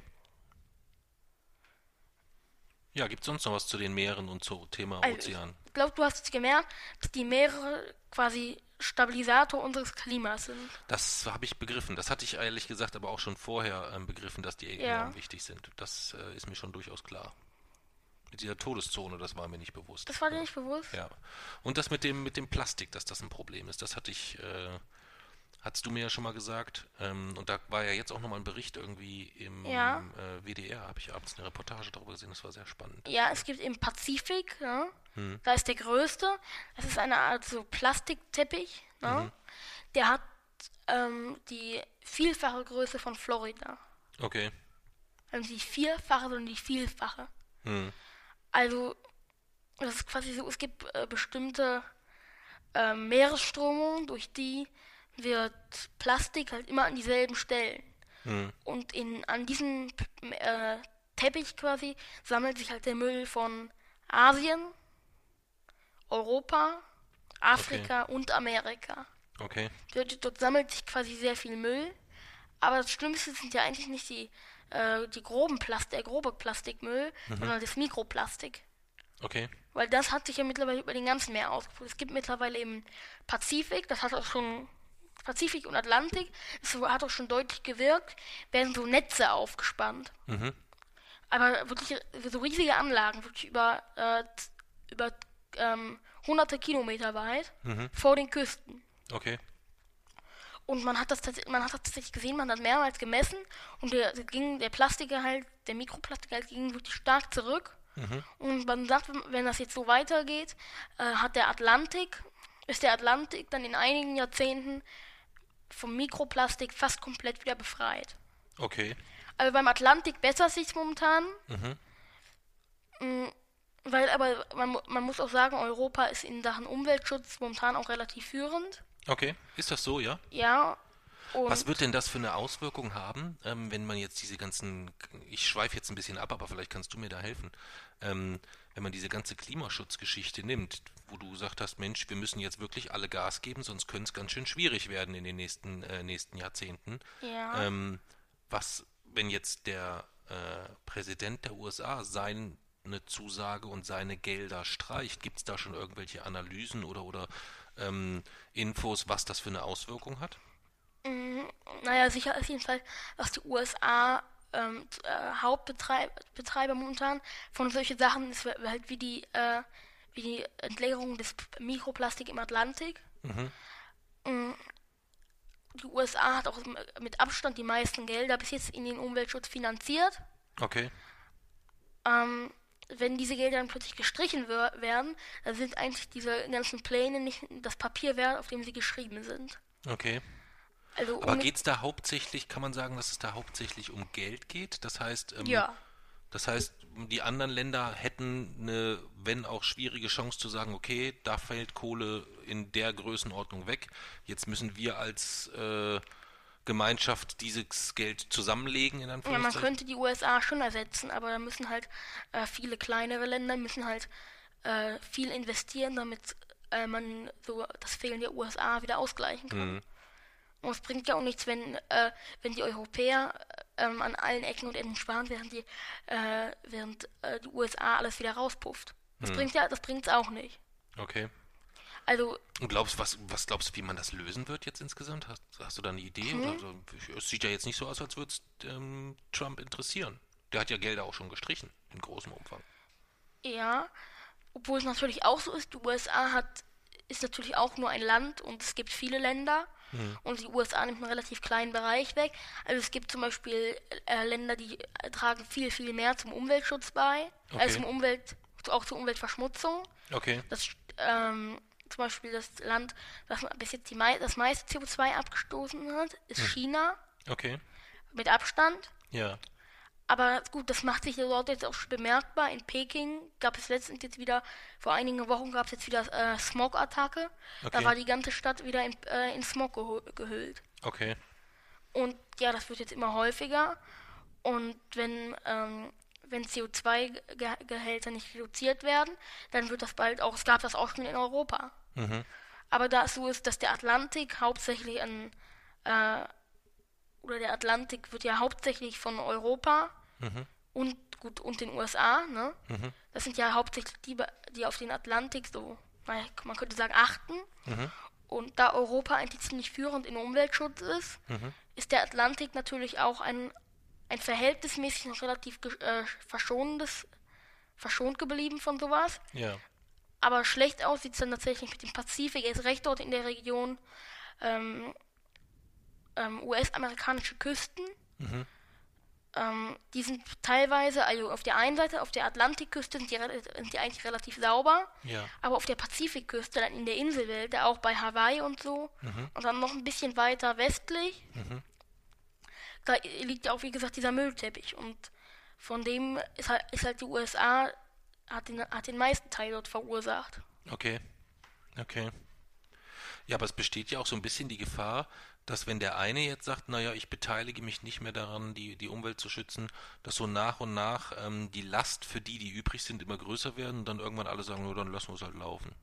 Ja, gibt es sonst noch was zu den Meeren und zum Thema Also, Ozean? Ich glaube, du hast es gemerkt, dass die Meere quasi Stabilisator unseres Klimas sind. Das habe ich begriffen. Das hatte ich ehrlich gesagt aber auch schon vorher ähm, begriffen, dass die Ja. enorm wichtig sind. Das äh, ist mir schon durchaus klar. Mit dieser Todeszone, das war mir nicht bewusst. Das war dir nicht bewusst? Ja. Und das mit dem, mit dem Plastik, dass das ein Problem ist, das hatte ich, äh, hattest du mir ja schon mal gesagt. Ähm, und da war ja jetzt auch nochmal ein Bericht irgendwie im Ja. äh, WDR, habe ich abends eine Reportage darüber gesehen, das war sehr spannend. Ja, es gibt im Pazifik, ne? Hm. da ist der größte. Das ist eine Art so Plastikteppich. Ne? Mhm. Der hat ähm, die vielfache Größe von Florida. Okay. Also nicht die vierfache, sondern die vielfache. Hm. Also, das ist quasi so, es gibt äh, bestimmte äh, Meeresströmungen, durch die wird Plastik halt immer an dieselben Stellen. Hm. Und in, an diesem äh, Teppich quasi sammelt sich halt der Müll von Asien, Europa, Afrika und Amerika. Okay. Dort, dort sammelt sich quasi sehr viel Müll. Aber das Schlimmste sind ja eigentlich nicht die, äh, die groben Plastik, der grobe Plastikmüll, sondern das Mikroplastik. Okay. Weil das hat sich ja mittlerweile über den ganzen Meer ausgebrütet. Es gibt mittlerweile im Pazifik, das hat auch schon Pazifik und Atlantik, das hat auch schon deutlich gewirkt, werden so Netze aufgespannt. Mhm. Aber wirklich so riesige Anlagen, wirklich über, äh, über ähm, hunderte Kilometer weit Mhm. vor den Küsten. Okay. Und man hat das man hat das tatsächlich gesehen, man hat mehrmals gemessen und der, der ging der Plastikgehalt, der Mikroplastikgehalt ging wirklich stark zurück. Und man sagt, wenn das jetzt so weitergeht, äh, hat der Atlantik, ist der Atlantik dann in einigen Jahrzehnten vom Mikroplastik fast komplett wieder befreit. Okay. Also beim Atlantik bessert sich momentan. Mhm. Mm, Weil aber man, man muss auch sagen, Europa ist in Sachen Umweltschutz momentan auch relativ führend. Okay. Ist das so, ja? Ja. Und Was wird denn das für eine Auswirkung haben, ähm, wenn man jetzt diese ganzen, ich schweife jetzt ein bisschen ab, aber vielleicht kannst du mir da helfen, ähm, wenn man diese ganze Klimaschutzgeschichte nimmt, wo du gesagt hast, Mensch, wir müssen jetzt wirklich alle Gas geben, sonst könnte es ganz schön schwierig werden in den nächsten, äh, nächsten Jahrzehnten. ja. Ähm, was, wenn jetzt der äh, Präsident der USA seine Zusage und seine Gelder streicht, gibt es da schon irgendwelche Analysen oder, oder ähm, Infos, was das für eine Auswirkung hat? Naja, sicher ist jedenfalls, dass die USA ähm, äh, Hauptbetreiber Betreiber momentan von solchen Sachen ist halt wie die, äh, wie die Entleerung des Mikroplastik im Atlantik. Mm, Die USA hat auch mit Abstand die meisten Gelder bis jetzt in den Umweltschutz finanziert. Okay. Ähm, wenn diese Gelder dann plötzlich gestrichen wer- werden, dann sind eigentlich diese ganzen Pläne nicht das Papier wert, auf dem sie geschrieben sind. Okay. Also Aber geht es da hauptsächlich, kann man sagen, dass es da hauptsächlich um Geld geht? Das heißt, ähm, ja. das heißt, die anderen Länder hätten eine, wenn auch schwierige Chance zu sagen, okay, da fällt Kohle in der Größenordnung weg. Jetzt müssen wir als äh, Gemeinschaft dieses Geld zusammenlegen, in Ja, man Anführungszeichen. könnte die USA schon ersetzen, aber da müssen halt äh, viele kleinere Länder müssen halt äh, viel investieren, damit äh, man so das Fehlen der USA wieder ausgleichen kann. Und es bringt ja auch nichts, wenn, äh, wenn die Europäer äh, ähm, an allen Ecken und Enden sparen, während die, äh, während äh, die USA alles wieder rauspufft. Das bringt ja, das bringt's auch nicht. Okay. Also Und glaubst was, was glaubst du, wie man das lösen wird jetzt insgesamt? Hast, hast du da eine Idee? Oder so? Es sieht ja jetzt nicht so aus, als würde es ähm, Trump interessieren. Der hat ja Gelder auch schon gestrichen, in großem Umfang. Ja, obwohl es natürlich auch so ist, die USA hat, ist natürlich auch nur ein Land und es gibt viele Länder und die USA nimmt einen relativ kleinen Bereich weg. Also es gibt zum Beispiel äh, Länder, die äh, tragen viel, viel mehr zum Umweltschutz bei, Okay. als zum Umwelt, auch zur Umweltverschmutzung. Okay. Das, ähm, zum Beispiel das Land, das bis jetzt die mei das meiste CO2 abgestoßen hat, ist China Okay. mit Abstand. Ja. Aber gut, das macht sich dort jetzt auch schon bemerkbar. In Peking gab es letztens jetzt wieder, vor einigen Wochen gab es jetzt wieder äh, Smog-Attacke. Da Okay. war die ganze Stadt wieder in, äh, in Smog gehüllt. Okay. Und ja, das wird jetzt immer häufiger. Und wenn, ähm, wenn CO2-Gehälter nicht reduziert werden, dann wird das bald auch, es gab das auch schon in Europa. Aber da es so ist, dass der Atlantik hauptsächlich an, äh, oder der Atlantik wird ja hauptsächlich von Europa und gut und den USA, ne? Das sind ja hauptsächlich die, die auf den Atlantik so, man könnte sagen, achten. und da Europa eigentlich ziemlich führend in Umweltschutz ist, Mhm. ist der Atlantik natürlich auch ein, ein verhältnismäßig noch relativ äh, verschonendes, verschont geblieben von sowas. Ja. Aber schlecht aus sieht es dann tatsächlich mit dem Pazifik. Er ist recht dort in der Region ähm, ähm, US-amerikanische Küsten. Mhm. Ähm, die sind teilweise, also auf der einen Seite, auf der Atlantikküste sind die, sind die eigentlich relativ sauber. Ja. Aber auf der Pazifikküste, dann in der Inselwelt, da auch bei Hawaii und so, und dann noch ein bisschen weiter westlich, da liegt ja auch, wie gesagt, dieser Müllteppich. Und von dem ist halt, ist halt die USA, hat den, hat den meisten Teil dort verursacht. Okay. Okay. Ja, aber es besteht ja auch so ein bisschen die Gefahr, dass wenn der eine jetzt sagt, naja, ich beteilige mich nicht mehr daran, die, die Umwelt zu schützen, dass so nach und nach ähm, die Last für die, die übrig sind, immer größer werden und dann irgendwann alle sagen, nur dann lassen wir es halt laufen.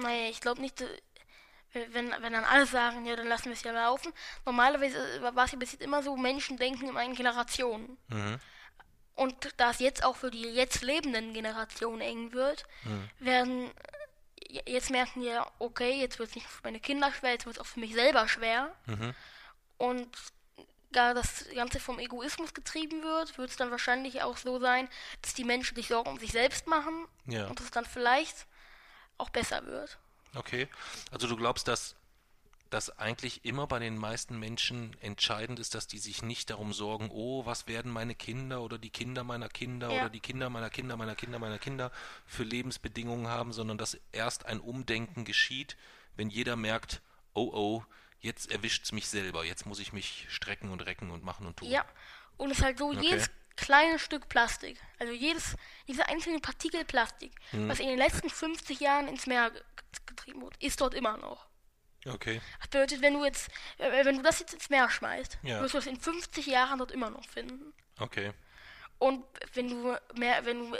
Naja, ich glaube nicht, äh, wenn, wenn dann alle sagen, ja, dann lassen wir es ja laufen. Normalerweise war es ja bis jetzt immer so, Menschen denken immer in Generationen. Mhm. Und da es jetzt auch für die jetzt lebenden Generationen eng wird, werden äh, jetzt merken die ja, okay, jetzt wird es nicht für meine Kinder schwer, jetzt wird es auch für mich selber schwer. Mhm. Und da das Ganze vom Egoismus getrieben wird, wird es dann wahrscheinlich auch so sein, dass die Menschen sich Sorgen um sich selbst machen Ja. und es dann vielleicht auch besser wird. Okay. Also du glaubst, dass dass eigentlich immer bei den meisten Menschen entscheidend ist, dass die sich nicht darum sorgen, oh, was werden meine Kinder oder die Kinder meiner Kinder Ja. oder die Kinder meiner Kinder meiner Kinder meiner Kinder für Lebensbedingungen haben, sondern dass erst ein Umdenken geschieht, wenn jeder merkt, oh oh, jetzt erwischt's mich selber, jetzt muss ich mich strecken und recken und machen und tun. Ja, und es ist halt so, jedes kleine Stück Plastik, also jedes, diese einzelne Partikel Plastik, Mhm. was in den letzten 50 Jahren ins Meer ge- getrieben wurde, ist dort immer noch. Okay. Das bedeutet, wenn du jetzt, äh, wenn du das jetzt ins Meer schmeißt, Ja. wirst du das in 50 Jahren dort immer noch finden. Okay. Und wenn du, mehr, wenn du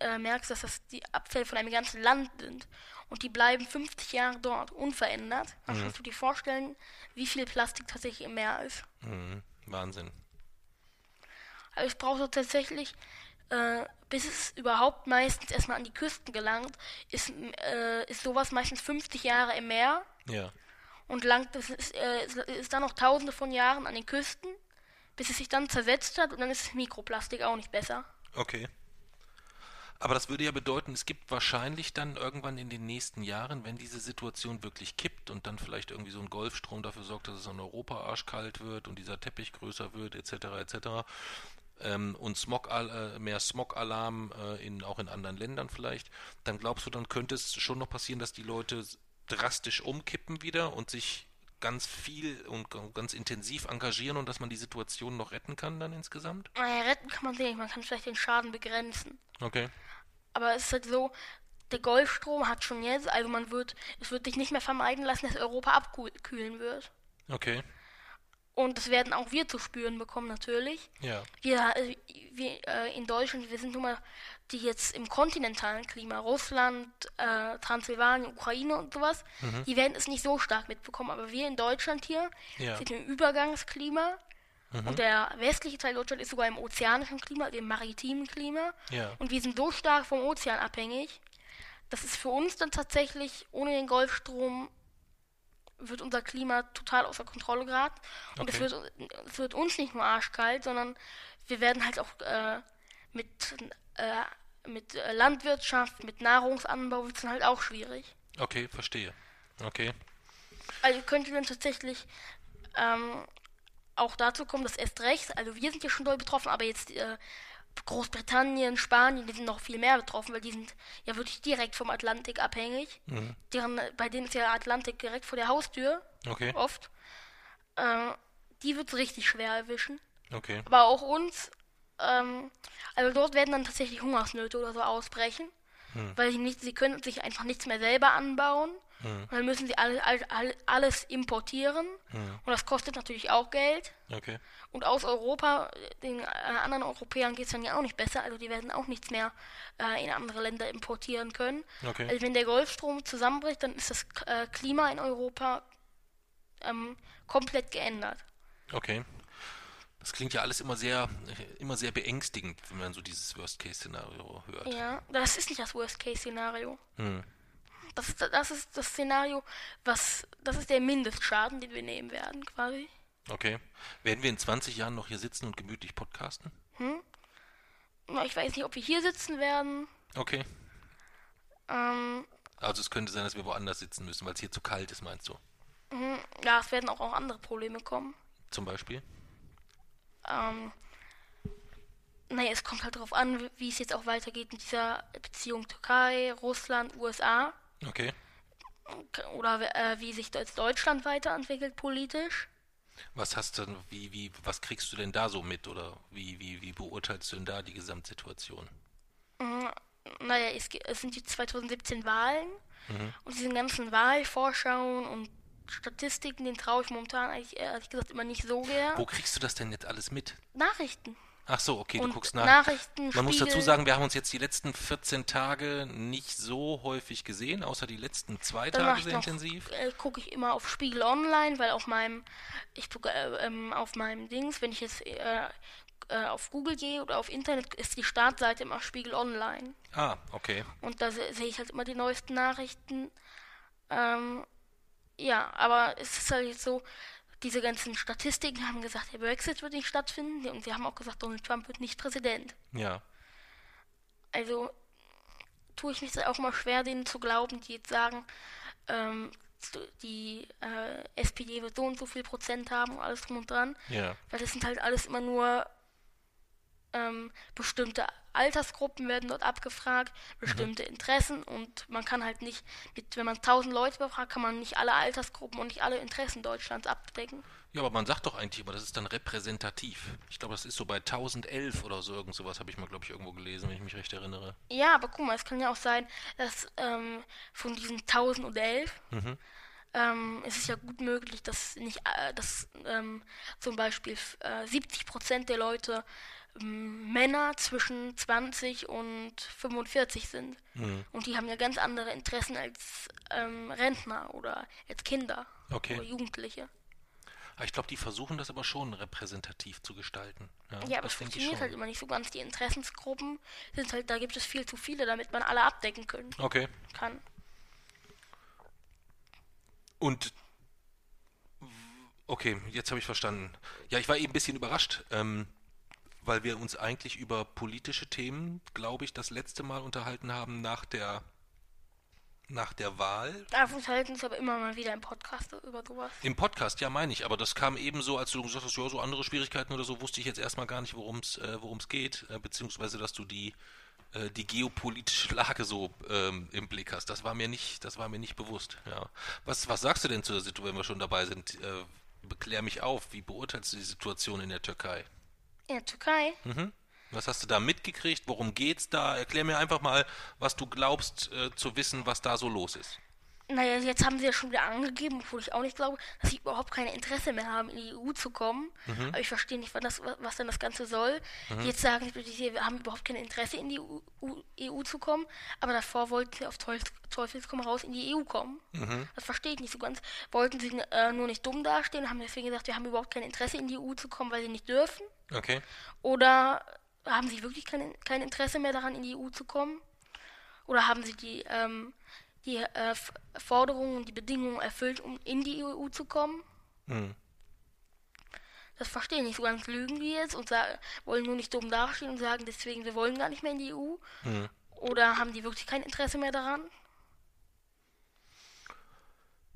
äh, merkst, dass das die Abfälle von einem ganzen Land sind und die bleiben 50 Jahre dort unverändert, dann kannst du dir vorstellen, wie viel Plastik tatsächlich im Meer ist. Mhm. Wahnsinn. Also es braucht tatsächlich, äh, bis es überhaupt meistens erstmal an die Küsten gelangt, ist, äh, ist sowas meistens 50 Jahre im Meer Ja. Und langt es ist, äh, ist dann noch tausende von Jahren an den Küsten, bis es sich dann zersetzt hat und dann ist Mikroplastik auch nicht besser. Okay. Aber das würde ja bedeuten, es gibt wahrscheinlich dann irgendwann in den nächsten Jahren, wenn diese Situation wirklich kippt und dann vielleicht irgendwie so ein Golfstrom dafür sorgt, dass es in Europa arschkalt wird und dieser Teppich größer wird, etc., etc., ähm, und Smog, äh, mehr Smog-Alarm äh, in, auch in anderen Ländern vielleicht, dann glaubst du, dann könnte es schon noch passieren, dass die Leute drastisch umkippen wieder und sich ganz viel und ganz intensiv engagieren und dass man die Situation noch retten kann dann insgesamt? Naja, retten kann man sie nicht, man kann vielleicht den Schaden begrenzen. Okay. Aber es ist halt so, der Golfstrom hat schon jetzt, also man wird, es wird sich nicht mehr vermeiden lassen, dass Europa abkühlen wird. Okay. Und das werden auch wir zu spüren bekommen, natürlich. Ja. Wir, äh, wir äh, in Deutschland, wir sind nun mal die jetzt im kontinentalen Klima, Russland, äh, Transsilvanien, Ukraine und sowas, die werden es nicht so stark mitbekommen. Aber wir in Deutschland hier Ja. sind im Übergangsklima. Und der westliche Teil Deutschland ist sogar im ozeanischen Klima, dem maritimen Klima. Ja. Und wir sind so stark vom Ozean abhängig, dass es für uns dann tatsächlich ohne den Golfstrom wird unser Klima total außer Kontrolle geraten. Und es, Okay. wird, es wird uns nicht nur arschkalt, sondern wir werden halt auch äh, mit, äh, mit äh, Landwirtschaft, mit Nahrungsanbau wird es dann halt auch schwierig. Okay, verstehe. Okay. Also könnte dann tatsächlich ähm, auch dazu kommen, dass erst recht, also wir sind ja schon doll betroffen, aber jetzt äh, Großbritannien, Spanien, die sind noch viel mehr betroffen, weil die sind ja wirklich direkt vom Atlantik abhängig. Deren, bei denen ist ja Atlantik direkt vor der Haustür, Okay. oft. Äh, die wird es richtig schwer erwischen. Okay. Aber auch uns, ähm, also dort werden dann tatsächlich Hungersnöte oder so ausbrechen, weil sie nicht, sie können sich einfach nichts mehr selber anbauen. Und dann müssen sie alle, all, all, alles importieren. Und das kostet natürlich auch Geld. Okay. Und aus Europa, den äh, anderen Europäern geht es dann ja auch nicht besser. Also die werden auch nichts mehr äh, in andere Länder importieren können. Okay. Also wenn der Golfstrom zusammenbricht, dann ist das äh, Klima in Europa ähm, komplett geändert. Okay. Das klingt ja alles immer sehr, immer sehr beängstigend, wenn man so dieses Worst-Case-Szenario hört. Ja, das ist nicht das Worst-Case-Szenario. Hm. Das, ist- das ist das Szenario, was, das ist der Mindestschaden, den wir nehmen werden, quasi. Okay. Werden wir in 20 Jahren noch hier sitzen und gemütlich podcasten? Na, Ich weiß nicht, ob wir hier sitzen werden. Okay. Ähm, Also es könnte sein, dass wir woanders sitzen müssen, weil es hier zu kalt ist, meinst du? mhm, ja, es werden auch, auch andere Probleme kommen. Zum Beispiel? Ähm, naja, es kommt halt darauf an, wie es jetzt auch weitergeht mit dieser Beziehung Türkei, Russland, USA. Okay. Oder äh, wie sich jetzt Deutschland weiterentwickelt politisch. Was hast du denn, wie, wie, was kriegst du denn da so mit oder wie, wie, wie beurteilst du denn da die Gesamtsituation? Naja, es, es sind die 2017 Wahlen und diesen ganzen Wahlvorschauen und Statistiken, den traue ich momentan eigentlich ehrlich gesagt immer nicht so gern. Wo kriegst du das denn jetzt alles mit? Nachrichten. Ach so, okay, du Und guckst nach. Nachrichten, Man muss dazu Spiegel. sagen, wir haben uns jetzt die letzten 14 Tage nicht so häufig gesehen, außer die letzten zwei Dann Tage sehr noch, intensiv. Äh, gucke ich immer auf Spiegel Online, weil auf meinem, ich gucke äh, ähm, auf meinem Dings, wenn ich jetzt äh, äh, auf Google gehe oder auf Internet, ist die Startseite immer Spiegel Online. Ah, okay. Und da se- sehe ich halt immer die neuesten Nachrichten. Ähm, ja, aber es ist halt jetzt so, diese ganzen Statistiken haben gesagt, der Brexit wird nicht stattfinden und sie haben auch gesagt, Donald Trump wird nicht Präsident. Ja. Also tue ich mich auch immer schwer, denen zu glauben, die jetzt sagen, ähm, die äh, SPD wird so und so viel Prozent haben und alles drum und dran. Ja. Weil das sind halt alles immer nur ähm, bestimmte Altersgruppen werden dort abgefragt, bestimmte Interessen und man kann halt nicht, mit, wenn man tausend Leute befragt, kann man nicht alle Altersgruppen und nicht alle Interessen Deutschlands abdecken. Ja, aber man sagt doch eigentlich immer, das ist dann repräsentativ. Ich glaube, das ist so bei 1011 oder so, irgend sowas habe ich mal, glaube ich, irgendwo gelesen, wenn ich mich recht erinnere. Ja, aber guck mal, es kann ja auch sein, dass ähm, von diesen 1011 ähm, es ist ja gut möglich, dass nicht, äh, dass ähm, zum Beispiel äh, 70 Prozent der Leute Männer zwischen 20 und 45 sind. Und die haben ja ganz andere Interessen als ähm, Rentner oder als Kinder Okay. oder Jugendliche. Aber ich glaube, die versuchen das aber schon repräsentativ zu gestalten. Ja, Ja, aber es funktioniert halt immer nicht so ganz. Die Interessensgruppen sind halt, da gibt es viel zu viele, damit man alle abdecken können Okay. kann. Und okay, jetzt habe ich verstanden. Ja, ich war eben ein bisschen überrascht, ähm, weil wir uns eigentlich über politische Themen, glaube ich, das letzte Mal unterhalten haben nach der nach der Wahl. Da unterhalten uns aber immer mal wieder im Podcast über sowas. Im Podcast, ja, meine ich, aber das kam eben so, als du gesagt hast, ja, so andere Schwierigkeiten oder so, wusste ich jetzt erstmal gar nicht, worum es äh, worum's geht, äh, beziehungsweise, dass du die, äh, die geopolitische Lage so ähm, im Blick hast. Das war mir nicht, das war mir nicht bewusst, ja. Was, was sagst du denn zur Situation, wenn wir schon dabei sind? Äh, beklär mich auf, wie beurteilst du die Situation in der Türkei? In der Türkei? Mhm. Was hast du da mitgekriegt? Worum geht's da? Erklär mir einfach mal, was du glaubst äh, zu wissen, was da so los ist. Naja, jetzt haben sie ja schon wieder angegeben, obwohl ich auch nicht glaube, dass sie überhaupt kein Interesse mehr haben, in die EU zu kommen. Aber ich verstehe nicht, was, das, was denn das Ganze soll. Jetzt sagen sie, sie haben überhaupt kein Interesse, in die EU, EU zu kommen, aber davor wollten sie auf Teufels, Teufels komm raus in die EU kommen. Das verstehe ich nicht so ganz. Wollten sie äh, nur nicht dumm dastehen und haben deswegen gesagt, wir haben überhaupt kein Interesse, in die EU zu kommen, weil sie nicht dürfen. Okay. Oder haben Sie wirklich kein, kein Interesse mehr daran, in die EU zu kommen? Oder haben Sie die, ähm, die äh, Forderungen und die Bedingungen erfüllt, um in die EU zu kommen? Hm. Das verstehe ich nicht so ganz. Lügen die jetzt und sa- wollen nur nicht dumm dastehen und sagen deswegen, wir wollen gar nicht mehr in die EU? Hm. Oder haben die wirklich kein Interesse mehr daran?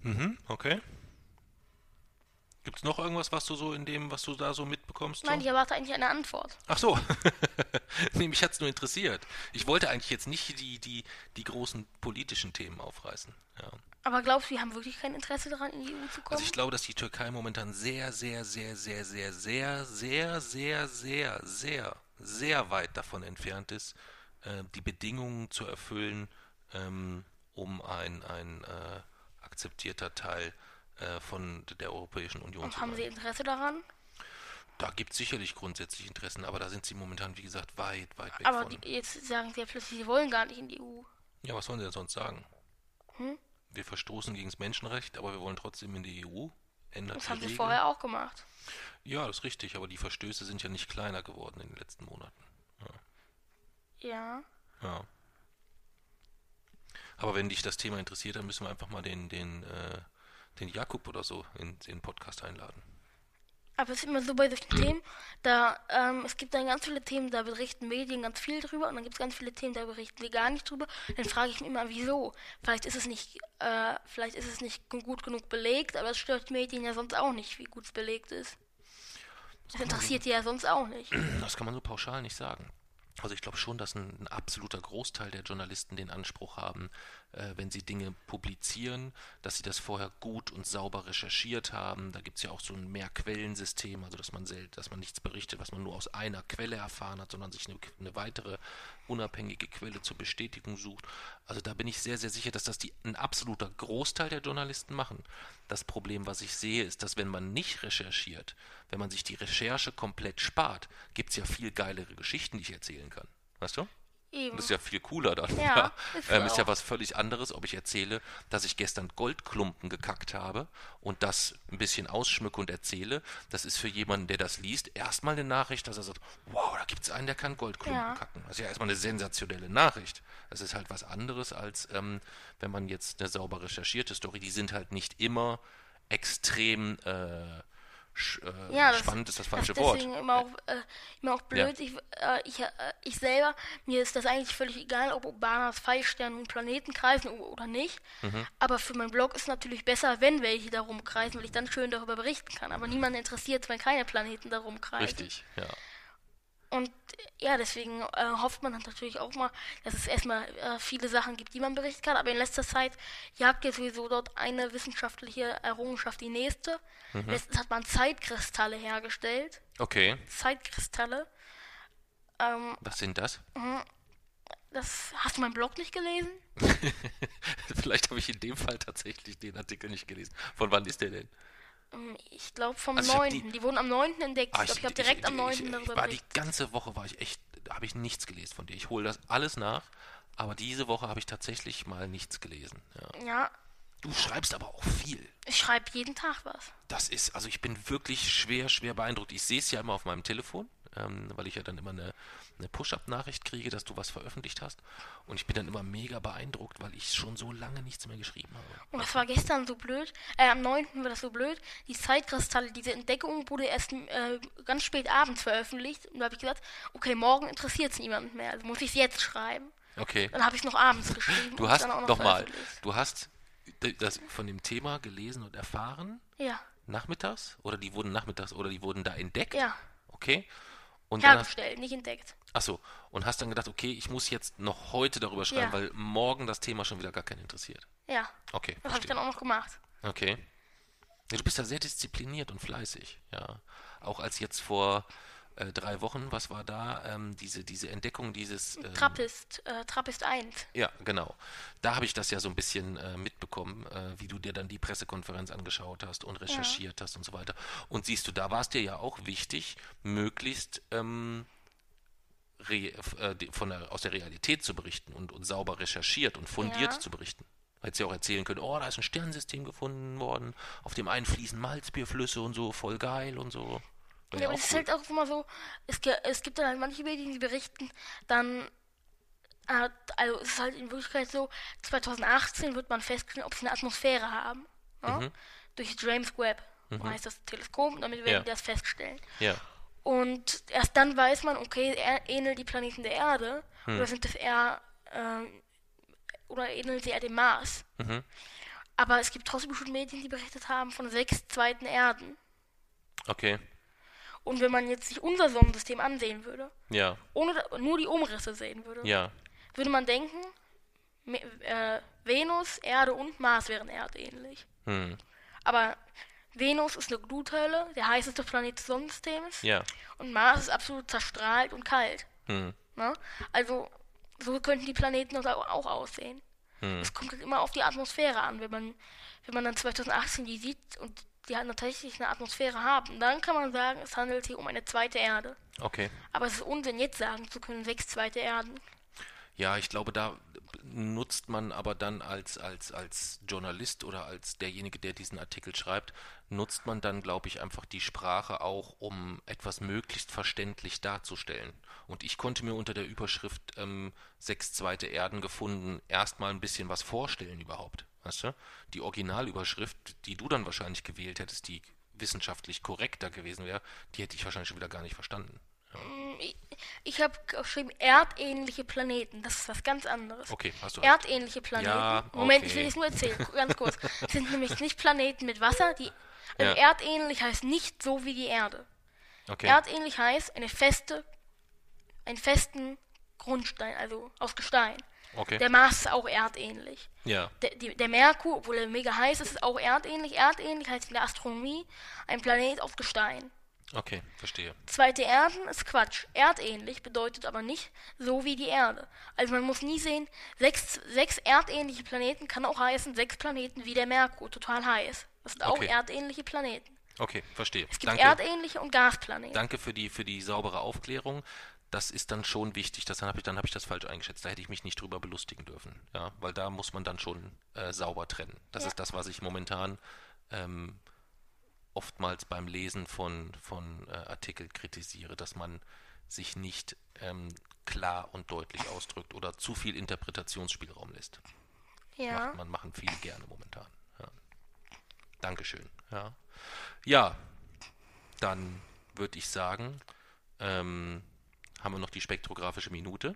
Mhm, okay. Gibt's noch irgendwas, was du so in dem, was du da so mitbekommst? Nein, so? ich erwarte eigentlich eine Antwort. Ach so. nee, mich hat's nur interessiert. Ich wollte eigentlich jetzt nicht die, die, die großen politischen Themen aufreißen. Ja. Aber glaubst du, die haben wirklich kein Interesse daran, in die EU zu kommen? Also ich glaube, dass die Türkei momentan sehr, sehr, sehr, sehr, sehr, sehr, sehr, sehr, sehr, sehr, sehr weit davon entfernt ist, äh, die Bedingungen zu erfüllen, ähm, um ein, ein äh, akzeptierter Teil äh, von der Europäischen Union und haben. Sie Interesse daran? Da gibt es sicherlich grundsätzlich Interessen, aber da sind sie momentan, wie gesagt, weit, weit weg Aber von. die, jetzt sagen Sie ja plötzlich, Sie wollen gar nicht in die EU. Ja, was sollen sie denn sonst sagen? Hm? Wir verstoßen gegen das Menschenrecht, aber wir wollen trotzdem in die EU. Ändert Das die haben Sie Regeln. vorher auch gemacht. Ja, das ist richtig, aber die Verstöße sind ja nicht kleiner geworden in den letzten Monaten. Ja. Ja. Aber wenn dich das Thema interessiert, dann müssen wir einfach mal den, den, äh, den Jakub oder so in, in den Podcast einladen. Aber es ist immer so bei solchen Themen, da ähm, es gibt dann ganz viele Themen, da berichten Medien ganz viel drüber und dann gibt es ganz viele Themen, da berichten wir gar nicht drüber. Dann frage ich mich immer, wieso? Vielleicht ist es nicht, äh, vielleicht ist es nicht gut genug belegt, aber es stört Medien ja sonst auch nicht, wie gut es belegt ist. Das interessiert die ja sonst auch nicht. Das kann man so pauschal nicht sagen. Also ich glaube schon, dass ein, ein, absoluter Großteil der Journalisten den Anspruch haben, äh, wenn sie Dinge publizieren, dass sie das vorher gut und sauber recherchiert haben. Da gibt es ja auch so ein Mehrquellensystem, also dass man selten, dass man nichts berichtet, was man nur aus einer Quelle erfahren hat, sondern sich eine, eine, weitere unabhängige Quelle zur Bestätigung sucht. Also da bin ich sehr, sehr sicher, dass das die, ein absoluter Großteil der Journalisten machen. Das Problem, was ich sehe, ist, dass wenn man nicht recherchiert, wenn man sich die Recherche komplett spart, gibt es ja viel geilere Geschichten, die ich erzählen kann. Weißt du? Eben. Das ist ja viel cooler dann. Ja, ist, ähm, ist ja was völlig anderes, ob ich erzähle, dass ich gestern Goldklumpen gekackt habe und das ein bisschen ausschmücke und erzähle. Das ist für jemanden, der das liest, erstmal eine Nachricht, dass er sagt, wow, da gibt es einen, der kann Goldklumpen ja. kacken. Das ist ja erstmal eine sensationelle Nachricht. Das ist halt was anderes, als ähm, wenn man jetzt eine sauber recherchierte Story, die sind halt nicht immer extrem äh, äh, ja, spannend ist das falsche das Wort. Immer auch, äh, immer auch blöd. Ja. Ich, äh, ich, äh, ich selber, mir ist das eigentlich völlig egal, ob Obanas Pfeilsterne um Planeten kreisen oder nicht. Mhm. Aber für meinen Blog ist es natürlich besser, wenn welche darum kreisen, weil ich dann schön darüber berichten kann. Aber niemand interessiert, wenn keine Planeten darum kreisen. Richtig, ja. Und ja, deswegen äh, hofft man natürlich auch mal, dass es erstmal äh, viele Sachen gibt, die man berichten kann. Aber in letzter Zeit jagt ja sowieso dort eine wissenschaftliche Errungenschaft die nächste. Mhm. Letztens hat man Zeitkristalle hergestellt. Okay. Zeitkristalle. Ähm, Was sind das? Mhm. Das hast du meinen Blog nicht gelesen? Vielleicht habe ich in dem Fall tatsächlich den Artikel nicht gelesen. Von wann ist der denn? Ähm, ich glaube vom also 9. Die, die, wurden am 9. entdeckt. Ah, ich glaube, ich habe direkt ich, am 9. Ich, darüber war Die ganze Woche war ich echt, habe ich nichts gelesen von dir. Ich hole das alles nach, aber diese Woche habe ich tatsächlich mal nichts gelesen. Ja. ja. Du schreibst aber auch viel. Ich schreibe jeden Tag was. Das ist, also ich bin wirklich schwer, schwer beeindruckt. Ich sehe es ja immer auf meinem Telefon, ähm, weil ich ja dann immer eine eine Push-Up-Nachricht kriege, dass du was veröffentlicht hast. Und ich bin dann immer mega beeindruckt, weil ich schon so lange nichts mehr geschrieben habe. Und das war gestern so blöd. Äh, am 9. war das so blöd. Die Zeitkristalle, diese Entdeckung wurde erst äh, ganz spät abends veröffentlicht. Und da habe ich gesagt, okay, morgen interessiert es niemanden mehr. Also muss ich es jetzt schreiben. Okay. Dann habe ich es noch abends geschrieben. Du hast, noch nochmal, du hast das von dem Thema gelesen und erfahren? Ja. Nachmittags? Oder die wurden nachmittags oder die wurden da entdeckt? Ja. Okay. Und Hergestellt, nicht entdeckt. Achso, und hast dann gedacht, okay, ich muss jetzt noch heute darüber schreiben, ja. weil morgen das Thema schon wieder gar keinen interessiert. Ja. Okay. Das habe ich dann auch noch gemacht. Okay. Ja, du bist ja sehr diszipliniert und fleißig, ja. Auch als jetzt vor äh, drei Wochen, was war da, ähm, diese, diese Entdeckung dieses... Ähm, Trappist, äh, Trappist 1. Ja, genau. Da habe ich das ja so ein bisschen äh, mitbekommen, äh, wie du dir dann die Pressekonferenz angeschaut hast und recherchiert ja. hast und so weiter. Und siehst du, da war es dir ja auch wichtig, möglichst... Ähm, Re, äh, von der, aus der Realität zu berichten und, und sauber recherchiert und fundiert ja. zu berichten. Hätte sie auch erzählen können, oh, da ist ein Sternsystem gefunden worden, auf dem einen fließen Malzbierflüsse und so, voll geil und so. Ja, aber es ist halt auch immer so, es, es gibt dann halt manche Medien, die berichten dann, äh, also es ist halt in Wirklichkeit so, 2018 wird man feststellen, ob sie eine Atmosphäre haben. Ne? Mhm. Durch James Webb, mhm. heißt das Teleskop, und damit werden ja. die das feststellen. Ja. Und erst dann weiß man, okay, ähneln die Planeten der Erde, hm. oder sind das eher, äh, oder ähneln sie eher dem Mars. Mhm. Aber es gibt trotzdem schon Medien, die berichtet haben von sechs zweiten Erden. Okay. Und wenn man jetzt sich unser Sonnensystem ansehen würde, ja. ohne nur die Umrisse sehen würde, ja. würde man denken, äh, Venus, Erde und Mars wären erdähnlich. Hm. Aber Venus ist eine Gluthölle, der heißeste Planet des Sonnensystems. Ja. Und Mars ist absolut zerstrahlt und kalt. Hm. Ne? Also, so könnten die Planeten auch aussehen. Hm. Es kommt halt immer auf die Atmosphäre an. Wenn man, wenn man dann 2018 die sieht und die halt tatsächlich eine Atmosphäre haben, dann kann man sagen, es handelt sich um eine zweite Erde. Okay. Aber es ist Unsinn, jetzt sagen zu können, sechs zweite Erden. Ja, ich glaube, da nutzt man aber dann als, als, als Journalist oder als derjenige, der diesen Artikel schreibt, nutzt man dann, glaube ich, einfach die Sprache auch, um etwas möglichst verständlich darzustellen. Und ich konnte mir unter der Überschrift ähm, Sechs zweite Erden gefunden erstmal ein bisschen was vorstellen überhaupt. Weißt du? Die Originalüberschrift, die du dann wahrscheinlich gewählt hättest, die wissenschaftlich korrekter gewesen wäre, die hätte ich wahrscheinlich schon wieder gar nicht verstanden. Ich, ich habe geschrieben erdähnliche Planeten. Das ist was ganz anderes. Okay, hast du Erdähnliche Planeten. Ja, Moment, okay. ich will es nur erzählen, ganz kurz. Es sind nämlich nicht Planeten mit Wasser. Die, also Ja. Erdähnlich heißt nicht so wie die Erde. Okay. Erdähnlich heißt eine feste, einen festen Grundstein, also aus Gestein. Okay. Der Mars ist auch erdähnlich. ja. Der, die, der Merkur, obwohl er mega heiß ist, ist auch erdähnlich. Erdähnlich heißt in der Astronomie ein Planet aus Gestein. Okay, verstehe. Zweite Erden ist Quatsch. Erdähnlich bedeutet aber nicht so wie die Erde. Also man muss nie sehen, sechs, sechs erdähnliche Planeten kann auch heißen, sechs Planeten wie der Merkur, total heiß. Das sind auch Okay. erdähnliche Planeten. Okay, verstehe. Es gibt Danke. erdähnliche und Gasplaneten. Danke für die, für die saubere Aufklärung. Das ist dann schon wichtig. Das, dann habe ich, dann hab ich das falsch eingeschätzt. Da hätte ich mich nicht drüber belustigen dürfen. Ja, weil da muss man dann schon äh, sauber trennen. Das Ja. ist das, was ich momentan ähm, oftmals beim Lesen von, von äh, Artikeln kritisiere, dass man sich nicht ähm, klar und deutlich ausdrückt oder zu viel Interpretationsspielraum lässt. ja. Macht man machen viele gerne momentan. Ja. Dankeschön. Ja, ja dann würde ich sagen, ähm, haben wir noch die spektrographische Minute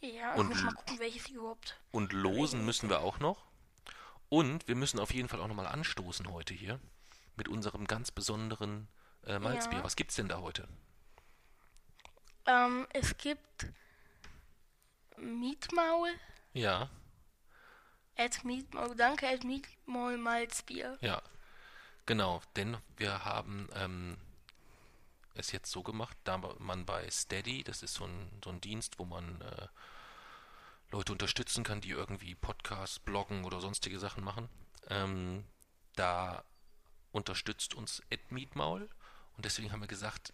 Ja, Und muss mal gucken, welches überhaupt. und losen müssen wir auch noch. Und wir müssen auf jeden Fall auch nochmal anstoßen heute hier mit unserem ganz besonderen äh, Malzbier. Ja. Was gibt's denn da heute? Ähm, es gibt Mietmaul, Ja, at Mietmaul, danke, at Mietmaul Malzbier. ja, genau. Denn wir haben ähm, es jetzt so gemacht, da man bei Steady, das ist so ein, so ein Dienst, wo man äh, Leute unterstützen kann, die irgendwie Podcasts, Bloggen oder sonstige Sachen machen. Ähm, da unterstützt uns Ed Mietmaul und deswegen haben wir gesagt,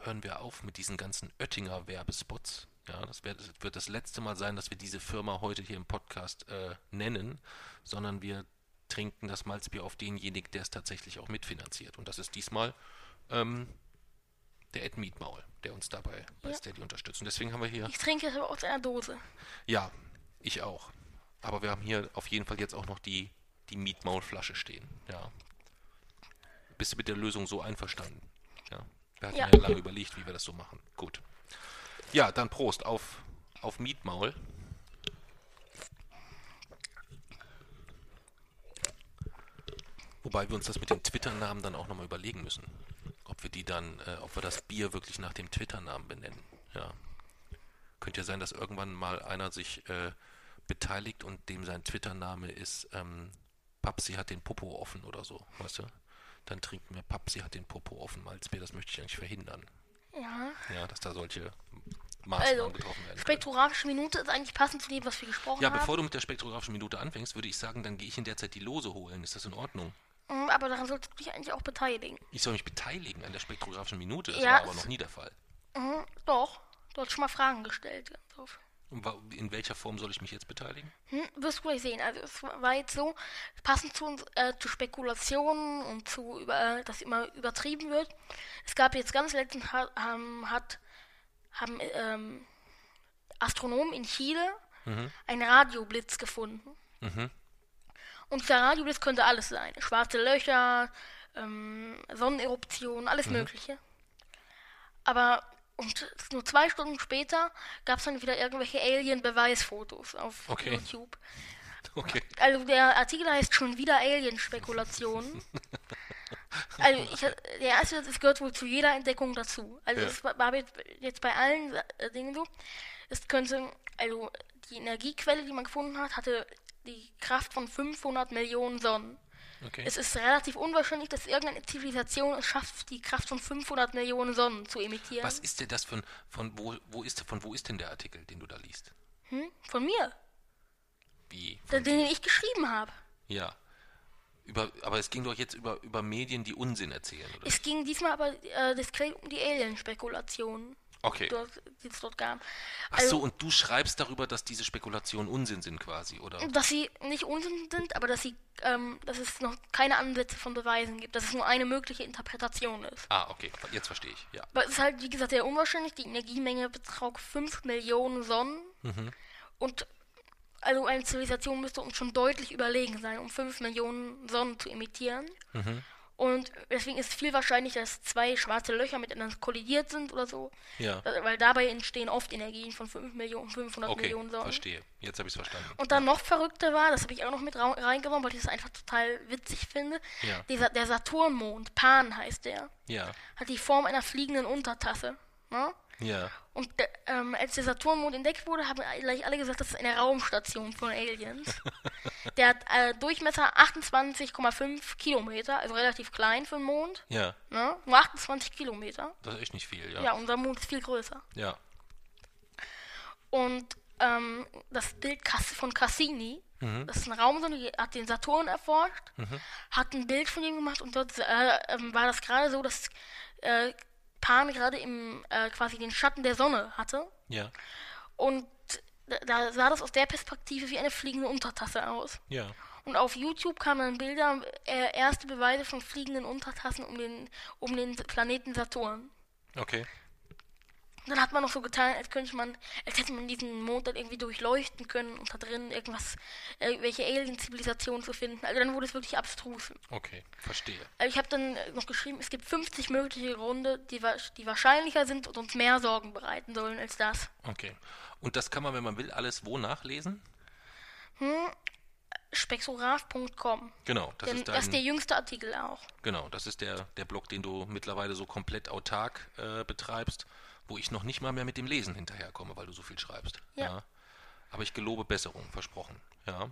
hören wir auf mit diesen ganzen Oettinger Werbespots. Ja, das wird, das wird das letzte Mal sein, dass wir diese Firma heute hier im Podcast äh, nennen, sondern wir trinken das Malzbier auf denjenigen, der es tatsächlich auch mitfinanziert. Und das ist diesmal ähm, der Ed Mietmaul, der uns dabei bei Ja. Steady unterstützt. Und deswegen haben wir hier Ich trinke es aber aus einer Dose. ja, ich auch. Aber wir haben hier auf jeden Fall jetzt auch noch die, die Mietmaulflasche stehen. Ja. Bist du mit der Lösung so einverstanden? Ja. Wir hatten ja, Ja. lange überlegt, wie wir das so machen. Gut. Ja, dann Prost auf, auf Mietmaul. Wobei wir uns das mit dem Twitter-Namen dann auch nochmal überlegen müssen. Ob wir die dann, äh, ob wir das Bier wirklich nach dem Twitter-Namen benennen. Ja. Könnte ja sein, dass irgendwann mal einer sich äh, beteiligt und dem sein Twitter-Name ist ähm, Papsi hat den Popo offen oder so, weißt du? Dann trinken wir Papsi hat den Popo offen Malzbier, das möchte ich eigentlich verhindern. Ja. Ja, dass da solche Maßnahmen Also, getroffen werden. Spektrographische Minute ist eigentlich passend zu dem, was wir gesprochen Ja, haben. bevor du mit der spektrographischen Minute anfängst, würde ich sagen, dann gehe ich in der Zeit die Lose holen. Ist das in Ordnung? Mm, Aber daran solltest du dich eigentlich auch beteiligen. Ich soll mich beteiligen an der spektrographischen Minute, das Ja, war aber noch nie der Fall. Mhm, doch. Du hast schon mal Fragen gestellt. Und in welcher Form soll ich mich jetzt beteiligen? Hm, wirst du gleich sehen. Also es war jetzt so, passend zu, uns, äh, zu Spekulationen und zu, über, äh, dass immer übertrieben wird. Es gab jetzt ganz letztens, ha, haben, hat, haben ähm, Astronomen in Chile einen Radioblitz gefunden. Mhm. Und der Radioblitz könnte alles sein. Schwarze Löcher, ähm, Sonneneruptionen, alles Mögliche. Aber und nur zwei Stunden später gab es dann wieder irgendwelche Alien-Beweisfotos auf Okay. YouTube. Okay. Also der Artikel heißt schon wieder Alien-Spekulationen. also ich, der erste, es gehört wohl zu jeder Entdeckung dazu. Also Ja. es war, jetzt bei allen äh, Dingen so. Es könnte, also die Energiequelle, die man gefunden hat, hatte die Kraft von 500 Millionen Sonnen. okay. Es ist relativ unwahrscheinlich, dass irgendeine Zivilisation es schafft, die Kraft von 500 Millionen Sonnen zu emittieren. Was ist denn das von, von wo, wo ist, von wo ist denn der Artikel, den du da liest? Hm? Von mir, Wie? den, Von, den ich geschrieben habe. ja. Über, aber es ging doch jetzt über, über Medien, die Unsinn erzählen, oder? Es ging diesmal aber äh, diskret um die Alien-Spekulationen. Okay. dort, die es dort gab. Ach Also- so, und du schreibst darüber, dass diese Spekulationen Unsinn sind quasi, oder? Dass sie nicht Unsinn sind, aber dass sie, ähm, dass es noch keine Ansätze von Beweisen gibt, dass es nur eine mögliche Interpretation ist. Ah, okay, jetzt verstehe ich, ja. Aber es ist halt, wie gesagt, sehr unwahrscheinlich. Die Energiemenge betrug 5 Millionen Sonnen. Und also eine Zivilisation müsste uns schon deutlich überlegen sein, um 5 Millionen Sonnen zu emittieren. Und deswegen ist es viel wahrscheinlicher, dass zwei schwarze Löcher miteinander kollidiert sind oder so. Ja. Weil dabei entstehen oft Energien von 5 Millionen, 500 Okay, Millionen Sonnen. verstehe. Jetzt habe ich es verstanden. Und dann noch verrückter war, das habe ich auch noch mit reingenommen, weil ich das einfach total witzig finde. Ja. Dieser, der Saturnmond, Pan heißt der, Ja, hat die Form einer fliegenden Untertasse. Ne? Ja. Und der, ähm, als der Saturnmond entdeckt wurde, haben gleich alle gesagt, das ist eine Raumstation von Aliens. der hat äh, Durchmesser 28,5 Kilometer, also relativ klein für den Mond. Ja, Ne? Nur 28 Kilometer. das ist echt nicht viel, ja. Ja, unser Mond ist viel größer. Ja, Und ähm, das Bild von Cassini, Mhm. das ist ein Raumsonde, die hat den Saturn erforscht, hat ein Bild von ihm gemacht und dort äh, ähm, war das gerade so, dass äh, Pan gerade im äh, quasi den Schatten der Sonne hatte. ja, Und da, sah das aus der Perspektive wie eine fliegende Untertasse aus. ja. Und auf YouTube kamen dann Bilder, äh, erste Beweise von fliegenden Untertassen um den, um den Planeten Saturn. Okay. Dann hat man noch so getan, als könnte man, als hätte man diesen Mond dann irgendwie durchleuchten können und da drin irgendwas, äh, welche Alien-Zivilisation zu finden. Also dann wurde es wirklich abstrus. Okay, verstehe. Also ich habe dann noch geschrieben, es gibt 50 mögliche Gründe, die, die wahrscheinlicher sind und uns mehr Sorgen bereiten sollen als das. Okay. Und das kann man, wenn man will, alles wo nachlesen? Spexograph.com. Genau, das Denn ist das ist der dein, jüngste Artikel auch. genau, das ist der, der Blog, den du mittlerweile so komplett autark äh, betreibst, wo ich noch nicht mal mehr mit dem Lesen hinterherkomme, weil du so viel schreibst. Ja. Aber ich gelobe Besserung, versprochen. Ja.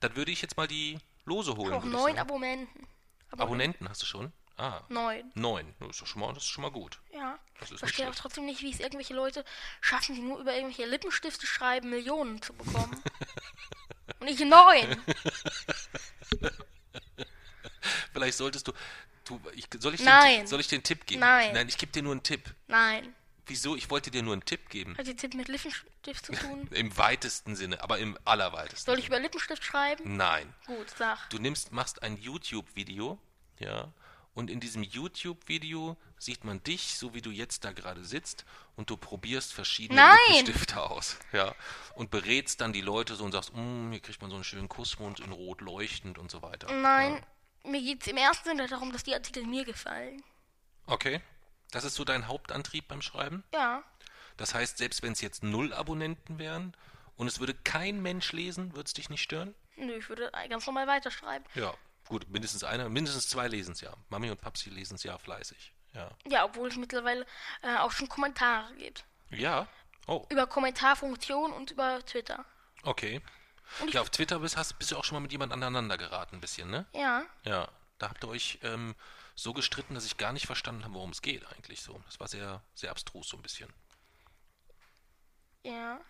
Dann würde ich jetzt mal die Lose holen. Noch neun sagen. Abonnenten. Abonnenten hast du schon? Ah, Neun. neun. Das ist, doch schon mal, das ist schon mal gut. Ja. Das ist verstehe auch trotzdem nicht, wie es irgendwelche Leute schaffen, die nur über irgendwelche Lippenstifte schreiben, Millionen zu bekommen. Und ich neun. Vielleicht solltest du. du ich, soll, ich Nein. Den, soll ich dir einen Tipp geben? Nein. Nein, ich gebe dir nur einen Tipp. Nein. Wieso? Ich wollte dir nur einen Tipp geben. Hat jetzt mit Lippenstift zu tun? Im weitesten Sinne, aber im allerweitesten. Soll ich über Lippenstift schreiben? Nein. Gut, sag. Du nimmst, machst ein YouTube-Video, ja, und in diesem YouTube-Video sieht man dich, so wie du jetzt da gerade sitzt, und du probierst verschiedene Nein! Lippenstifte aus, ja, und berätst dann die Leute so und sagst, "Mm, hier kriegt man so einen schönen Kussmund in rot leuchtend und so weiter. Nein, mir geht es im ersten Sinne darum, dass die Artikel mir gefallen. Okay. Das ist so dein Hauptantrieb beim Schreiben? Ja. Das heißt, selbst wenn es jetzt null Abonnenten wären und es würde kein Mensch lesen, würde es dich nicht stören? Nö, ich würde ganz normal weiterschreiben. Ja. Gut, mindestens einer, mindestens zwei lesen es ja. Mami und Papsi lesen es ja fleißig. Ja. Ja, obwohl es mittlerweile äh, auch schon Kommentare gibt. Ja. Oh, Über Kommentarfunktion und über Twitter. okay. Und ich- Ja, auf Twitter bist, hast, bist du auch schon mal mit jemand aneinander geraten, ein bisschen, ne? Ja. Ja. Da habt ihr euch ähm, so gestritten, dass ich gar nicht verstanden habe, worum es geht eigentlich so. Das war sehr, sehr abstrus so ein bisschen. Ja.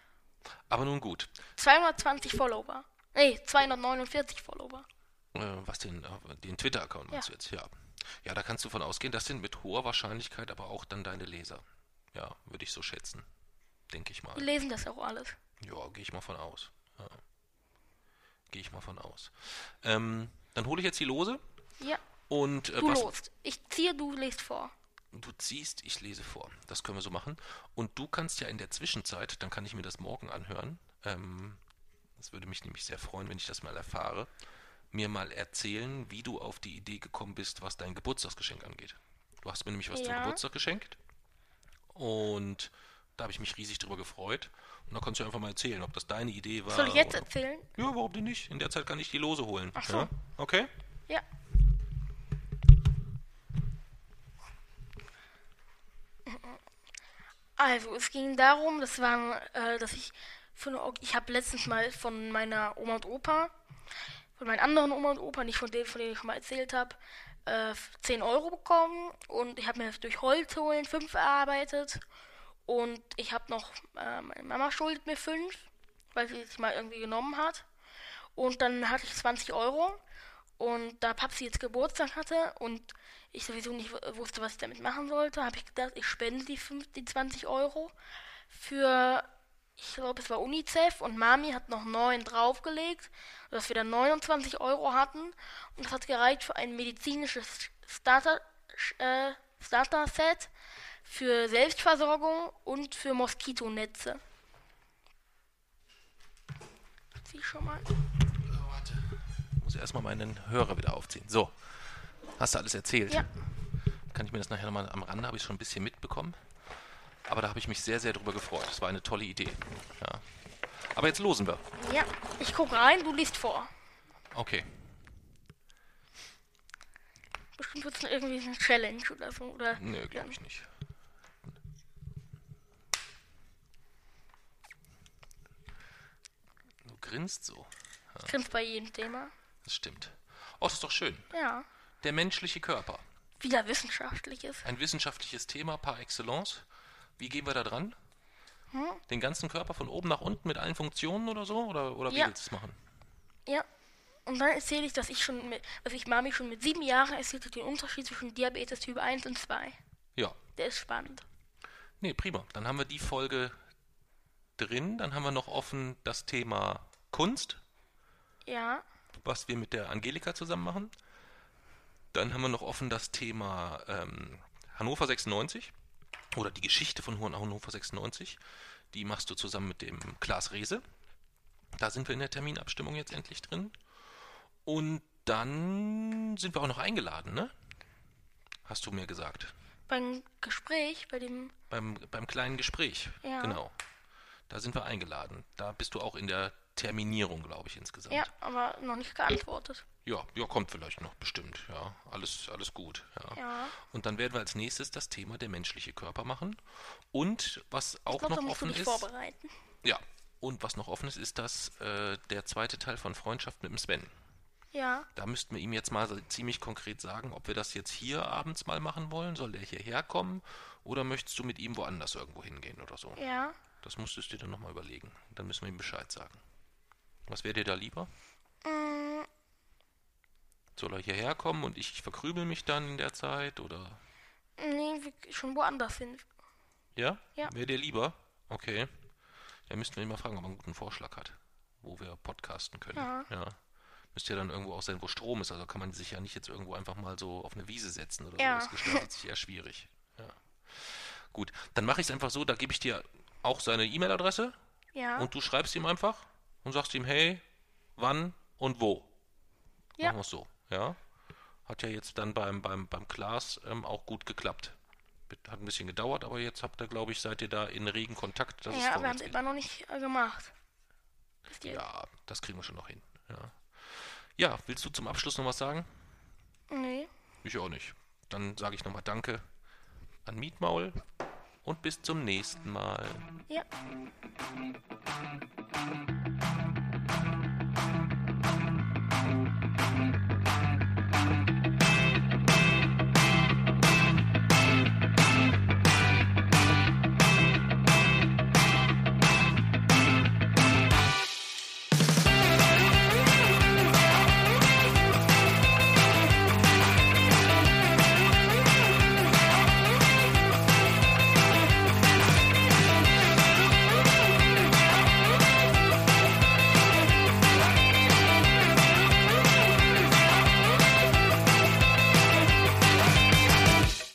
Aber nun gut. 220 Follower. Nee, 249 Follower. Äh, was den, äh, den Twitter-Account meinst Ja. du jetzt? Ja. Ja, da kannst du von ausgehen, das sind mit hoher Wahrscheinlichkeit aber auch dann deine Leser. Ja, würde ich so schätzen. Denke ich mal. Die lesen das auch alles. Ja, gehe ich mal von aus. Ja. Gehe ich mal von aus. Ähm, dann hole ich jetzt die Lose Ja. Und äh, Du was lost. Ich ziehe, du lest vor. du ziehst, ich lese vor. Das können wir so machen. Und du kannst ja in der Zwischenzeit, dann kann ich mir das morgen anhören. Ähm, das würde mich nämlich sehr freuen, wenn ich das mal erfahre. Mir mal erzählen, wie du auf die Idee gekommen bist, was dein Geburtstagsgeschenk angeht. Du hast mir nämlich was zum Ja. Geburtstag geschenkt. Und da habe ich mich riesig drüber gefreut. Und da kannst du einfach mal erzählen, ob das deine Idee war. Soll ich jetzt oder- erzählen? Ja, warum denn nicht? In der Zeit kann ich die Lose holen. Ach so. Ja? Okay? Ja. Also, es ging darum, das waren, äh, dass ich eine, ich habe letztens mal von meiner Oma und Opa, von meinen anderen Oma und Opa, nicht von denen, von denen ich schon mal erzählt habe, äh, 10 Euro bekommen und ich habe mir durch Holz holen 5 erarbeitet und ich habe noch, äh, meine Mama schuldet mir 5, weil sie es mal irgendwie genommen hat und dann hatte ich 20 Euro Und da Papsi jetzt Geburtstag hatte und ich sowieso nicht wusste, was ich damit machen sollte, habe ich gedacht, ich spende die, 5, die 20 Euro für, ich glaube, es war UNICEF und Mami hat noch 9 draufgelegt, sodass wir dann 29 Euro hatten und das hat gereicht für ein medizinisches Starter, äh, Starter-Set für Selbstversorgung und für Moskitonetze. Zieh schon mal. Ich erstmal meinen Hörer wieder aufziehen. So. Hast du alles erzählt? Ja. Kann ich mir das nachher nochmal am Rande, habe ich schon ein bisschen mitbekommen. Aber da habe ich mich sehr, sehr drüber gefreut. Das war eine tolle Idee. Ja. Aber jetzt losen wir. Ja, ich gucke rein, du liest vor. Okay. Bestimmt wird es irgendwie eine Challenge oder so. Oder Nö, glaube ich nicht. Du grinst so. grinst bei jedem Thema. Das stimmt. Oh, das ist doch schön. Ja. Der menschliche Körper. Wieder wissenschaftliches. Ein wissenschaftliches Thema par excellence. Wie gehen wir da dran? Hm? Den ganzen Körper von oben nach unten mit allen Funktionen oder so? Oder, oder wie Ja. willst du es machen? Ja. Und dann erzähle ich, dass ich schon mit, dass ich Mami schon mit sieben Jahren erzählt habe, den Unterschied zwischen Diabetes Typ 1 und 2. Ja. Der ist spannend. Nee, prima. Dann haben wir die Folge drin. Dann haben wir noch offen das Thema Kunst, Ja. Was wir mit der Angelika zusammen machen. Dann haben wir noch offen das Thema ähm, Hannover 96 oder die Geschichte von Hannover 96. Die machst du zusammen mit dem Klaas Rehse. Da sind wir in der Terminabstimmung jetzt endlich drin. Und dann sind wir auch noch eingeladen, ne? Hast du mir gesagt. Beim Gespräch, bei dem. Beim, beim kleinen Gespräch. Ja. Genau. Da sind wir eingeladen. Da bist du auch in der Terminierung, glaube ich, insgesamt. Ja, aber noch nicht geantwortet. Ja, ja, kommt vielleicht noch, bestimmt. Ja, alles, alles gut. Ja. Ja. Und dann werden wir als nächstes das Thema der menschliche Körper machen. Und was auch da noch offen ist. vorbereiten. Ja. Und was noch offen ist, ist das äh, der zweite Teil von Freundschaft mit dem Sven. Ja. Da müssten wir ihm jetzt mal ziemlich konkret sagen, ob wir das jetzt hier abends mal machen wollen. Soll der hierher kommen? Oder möchtest du mit ihm woanders irgendwo hingehen oder so? Ja. Das musstest du dir dann nochmal überlegen. Dann müssen wir ihm Bescheid sagen. Was wäre dir da lieber? Mm, Soll er hierher kommen und ich verkrümel mich dann in der Zeit? Oder nee, schon woanders hin. Ja? Ja. Wäre dir lieber? Okay. Dann müssten wir ihn mal fragen, ob er einen guten Vorschlag hat, wo wir podcasten können. Ja. Müsste ja dann irgendwo auch sein, wo Strom ist. Also kann man sich ja nicht jetzt irgendwo einfach mal so auf eine Wiese setzen oder Ja. so. Das gestaltet sich eher schwierig. Ja. Gut, dann mache ich es einfach so, da gebe ich dir auch seine E-Mail-Adresse Ja. und du schreibst ihm einfach und sagst ihm, hey, wann und wo. Ja. Machen wir es so, ja? Hat ja jetzt dann beim, beim, beim Klaas ähm, auch gut geklappt. Hat ein bisschen gedauert, aber jetzt habt ihr, glaube ich, seid ihr da in regen Kontakt, dass ja, wir haben es immer noch nicht äh, gemacht. Ja, das kriegen wir schon noch hin. Ja. ja, willst du zum Abschluss noch was sagen? Nee. Ich auch nicht. Dann sage ich nochmal Danke an Mietmaul und bis zum nächsten Mal. Ja.